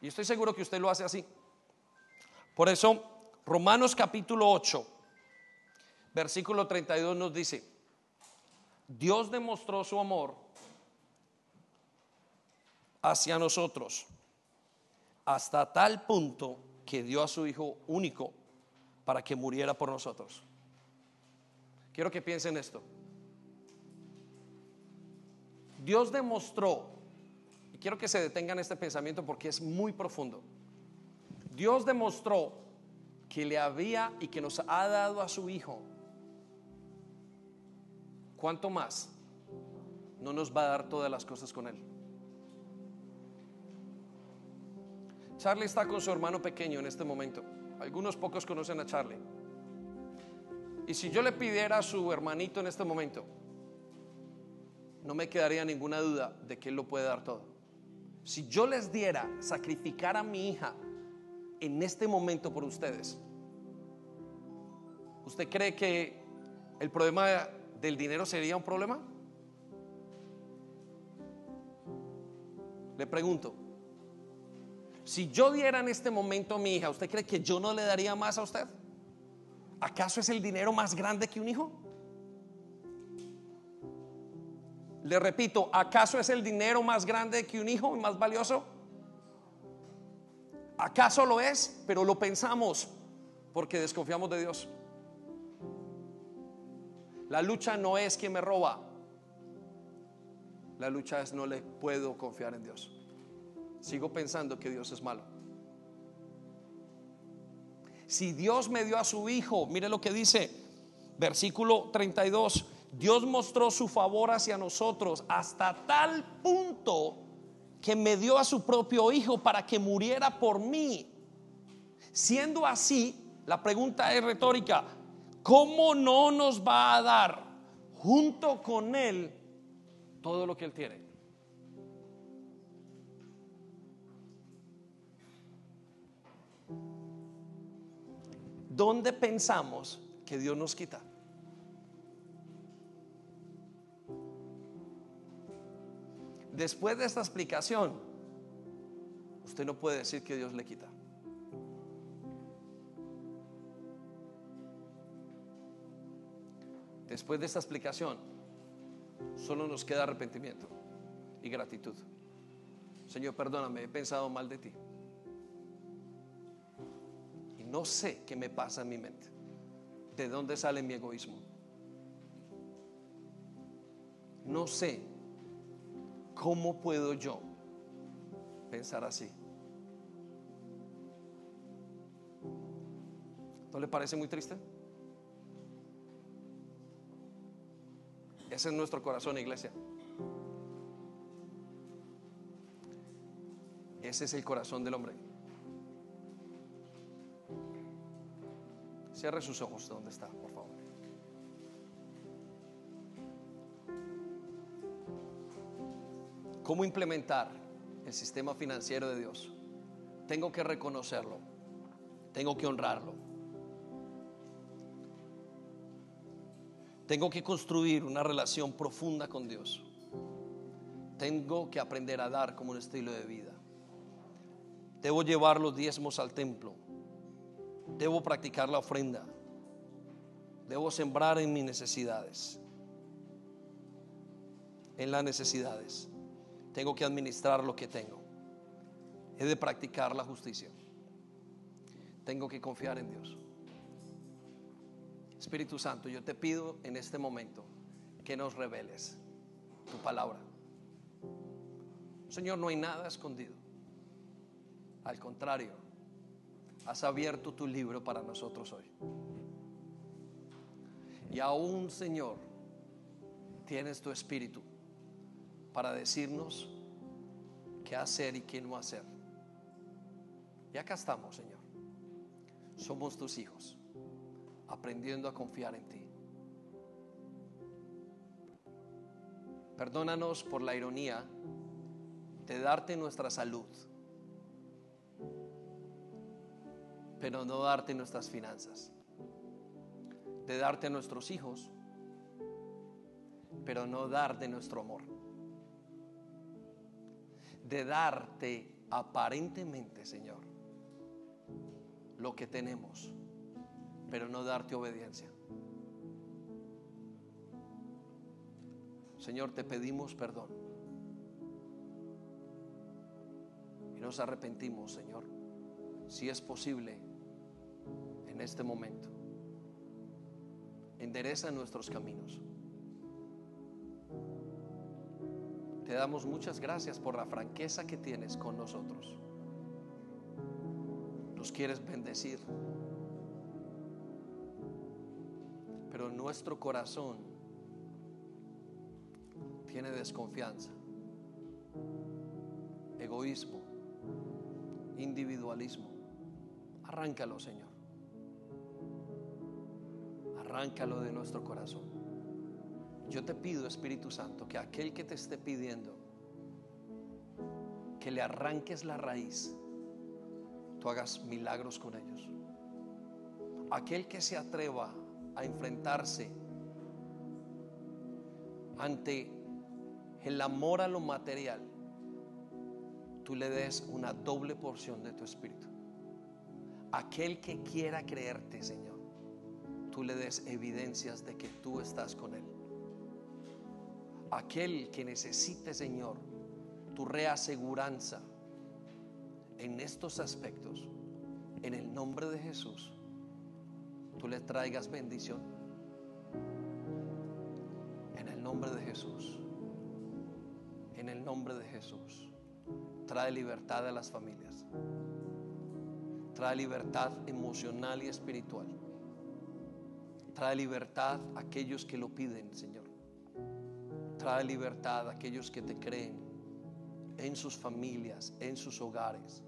A: Y estoy seguro que usted lo hace así. Por eso, Romanos capítulo 8, versículo 32 nos dice, Dios demostró su amor hacia nosotros hasta tal punto que dio a su Hijo único para que muriera por nosotros. Quiero que piensen esto. Dios demostró, y quiero que se detengan este pensamiento porque es muy profundo. Dios demostró que le había y que nos ha dado a su Hijo. ¿Cuánto más no nos va a dar todas las cosas con Él? Charlie está con su hermano pequeño en este momento. Algunos pocos conocen a Charlie. Y si yo le pidiera a su hermanito en este momento, no me quedaría ninguna duda de que Él lo puede dar todo. Si yo les diera sacrificar a mi hija en este momento por ustedes, ¿usted cree que el problema del dinero sería un problema? Le pregunto, si yo diera en este momento a mi hija, ¿usted cree que yo no le daría más a usted? ¿Acaso es el dinero más grande que un hijo? Le repito, ¿acaso es el dinero más grande que un hijo y más valioso? ¿Acaso lo es? Pero lo pensamos porque desconfiamos de Dios. La lucha no es quien me roba. La lucha es no le puedo confiar en Dios sigo pensando que Dios es malo. Si Dios me dio a su Hijo, mire lo que dice, versículo 32, Dios mostró su favor hacia nosotros hasta tal punto que me dio a su propio Hijo para que muriera por mí. Siendo así, la pregunta es retórica, ¿cómo no nos va a dar junto con Él todo lo que Él tiene? ¿Dónde pensamos que Dios nos quita? Después de esta explicación, usted no puede decir que Dios le quita. Después de esta explicación, solo nos queda arrepentimiento y gratitud. Señor, perdóname, he pensado mal de ti no sé qué me pasa en mi mente. ¿De dónde sale mi egoísmo? No sé cómo puedo yo pensar así. ¿No le parece muy triste? Ese es nuestro corazón, iglesia. Ese es el corazón del hombre. Cierre sus ojos donde está, por favor. ¿Cómo implementar el sistema financiero de Dios? Tengo que reconocerlo, tengo que honrarlo. Tengo que construir una relación profunda con Dios. Tengo que aprender a dar como un estilo de vida. Debo llevar los diezmos al templo. Debo practicar la ofrenda. Debo sembrar en mis necesidades. En las necesidades. Tengo que administrar lo que tengo. He de practicar la justicia. Tengo que confiar en Dios. Espíritu Santo, yo te pido en este momento que nos reveles tu palabra. Señor, no hay nada escondido. Al contrario, has abierto tu libro para nosotros hoy. Y aún, Señor, tienes tu espíritu para decirnos qué hacer y qué no hacer. Y acá estamos, Señor. Somos tus hijos, aprendiendo a confiar en ti. Perdónanos por la ironía de darte nuestra salud, pero no darte nuestras finanzas, de darte nuestros hijos, pero no darte nuestro amor, de darte aparentemente, Señor, lo que tenemos, pero no darte obediencia. Señor, te pedimos perdón. Y nos arrepentimos, Señor, si es posible, en este momento. Endereza nuestros caminos. Te damos muchas gracias por la franqueza que tienes con nosotros. Nos quieres bendecir. Pero nuestro corazón tiene desconfianza, egoísmo, individualismo. Arráncalo, Señor. Arráncalo de nuestro corazón. Yo te pido, Espíritu Santo, que aquel que te esté pidiendo que le arranques la raíz, tú hagas milagros con ellos. Aquel que se atreva a enfrentarse ante el amor a lo material, tú le des una doble porción de tu espíritu. Aquel que quiera creerte, Señor, tú le des evidencias de que tú estás con Él. Aquel que necesite, Señor, tu reaseguranza en estos aspectos, en el nombre de Jesús, tú le traigas bendición. En el nombre de Jesús en el nombre de Jesús. Trae libertad a las familias. Trae libertad emocional y espiritual. Trae libertad a aquellos que lo piden, Señor. Trae libertad a aquellos que te creen en sus familias, en sus hogares.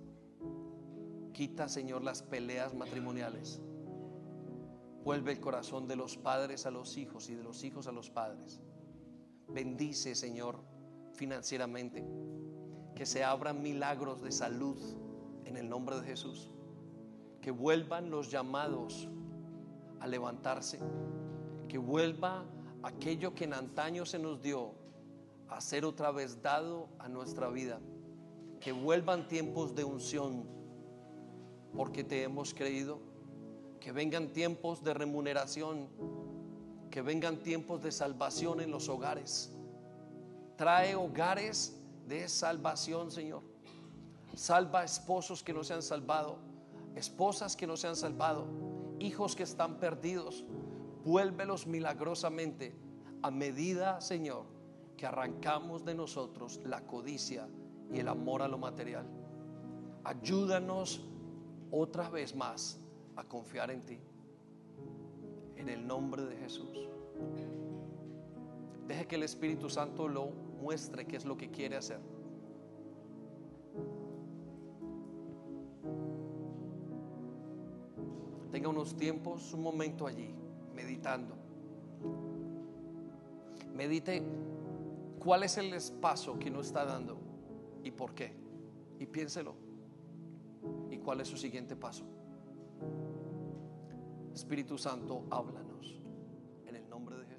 A: Quita, Señor, las peleas matrimoniales. Vuelve el corazón de los padres a los hijos y de los hijos a los padres. Bendice, Señor, financieramente, que se abran milagros de salud en el nombre de Jesús, que vuelvan los llamados a levantarse, que vuelva aquello que en antaño se nos dio a ser otra vez dado a nuestra vida, que vuelvan tiempos de unción, porque te hemos creído, que vengan tiempos de remuneración, que vengan tiempos de salvación en los hogares. Trae hogares de salvación, Señor. Salva esposos que no se han salvado, esposas que no se han salvado, hijos que están perdidos. Vuélvelos milagrosamente a medida, Señor, que arrancamos de nosotros la codicia y el amor a lo material. Ayúdanos otra vez más a confiar en ti. En el nombre de Jesús. Deje que el Espíritu Santo lo muestre qué es lo que quiere hacer. Tenga unos tiempos, un momento allí, meditando. Medite cuál es el espacio que no está dando y por qué. Y piénselo. ¿Y cuál es su siguiente paso? Espíritu Santo, háblanos en el nombre de Jesús.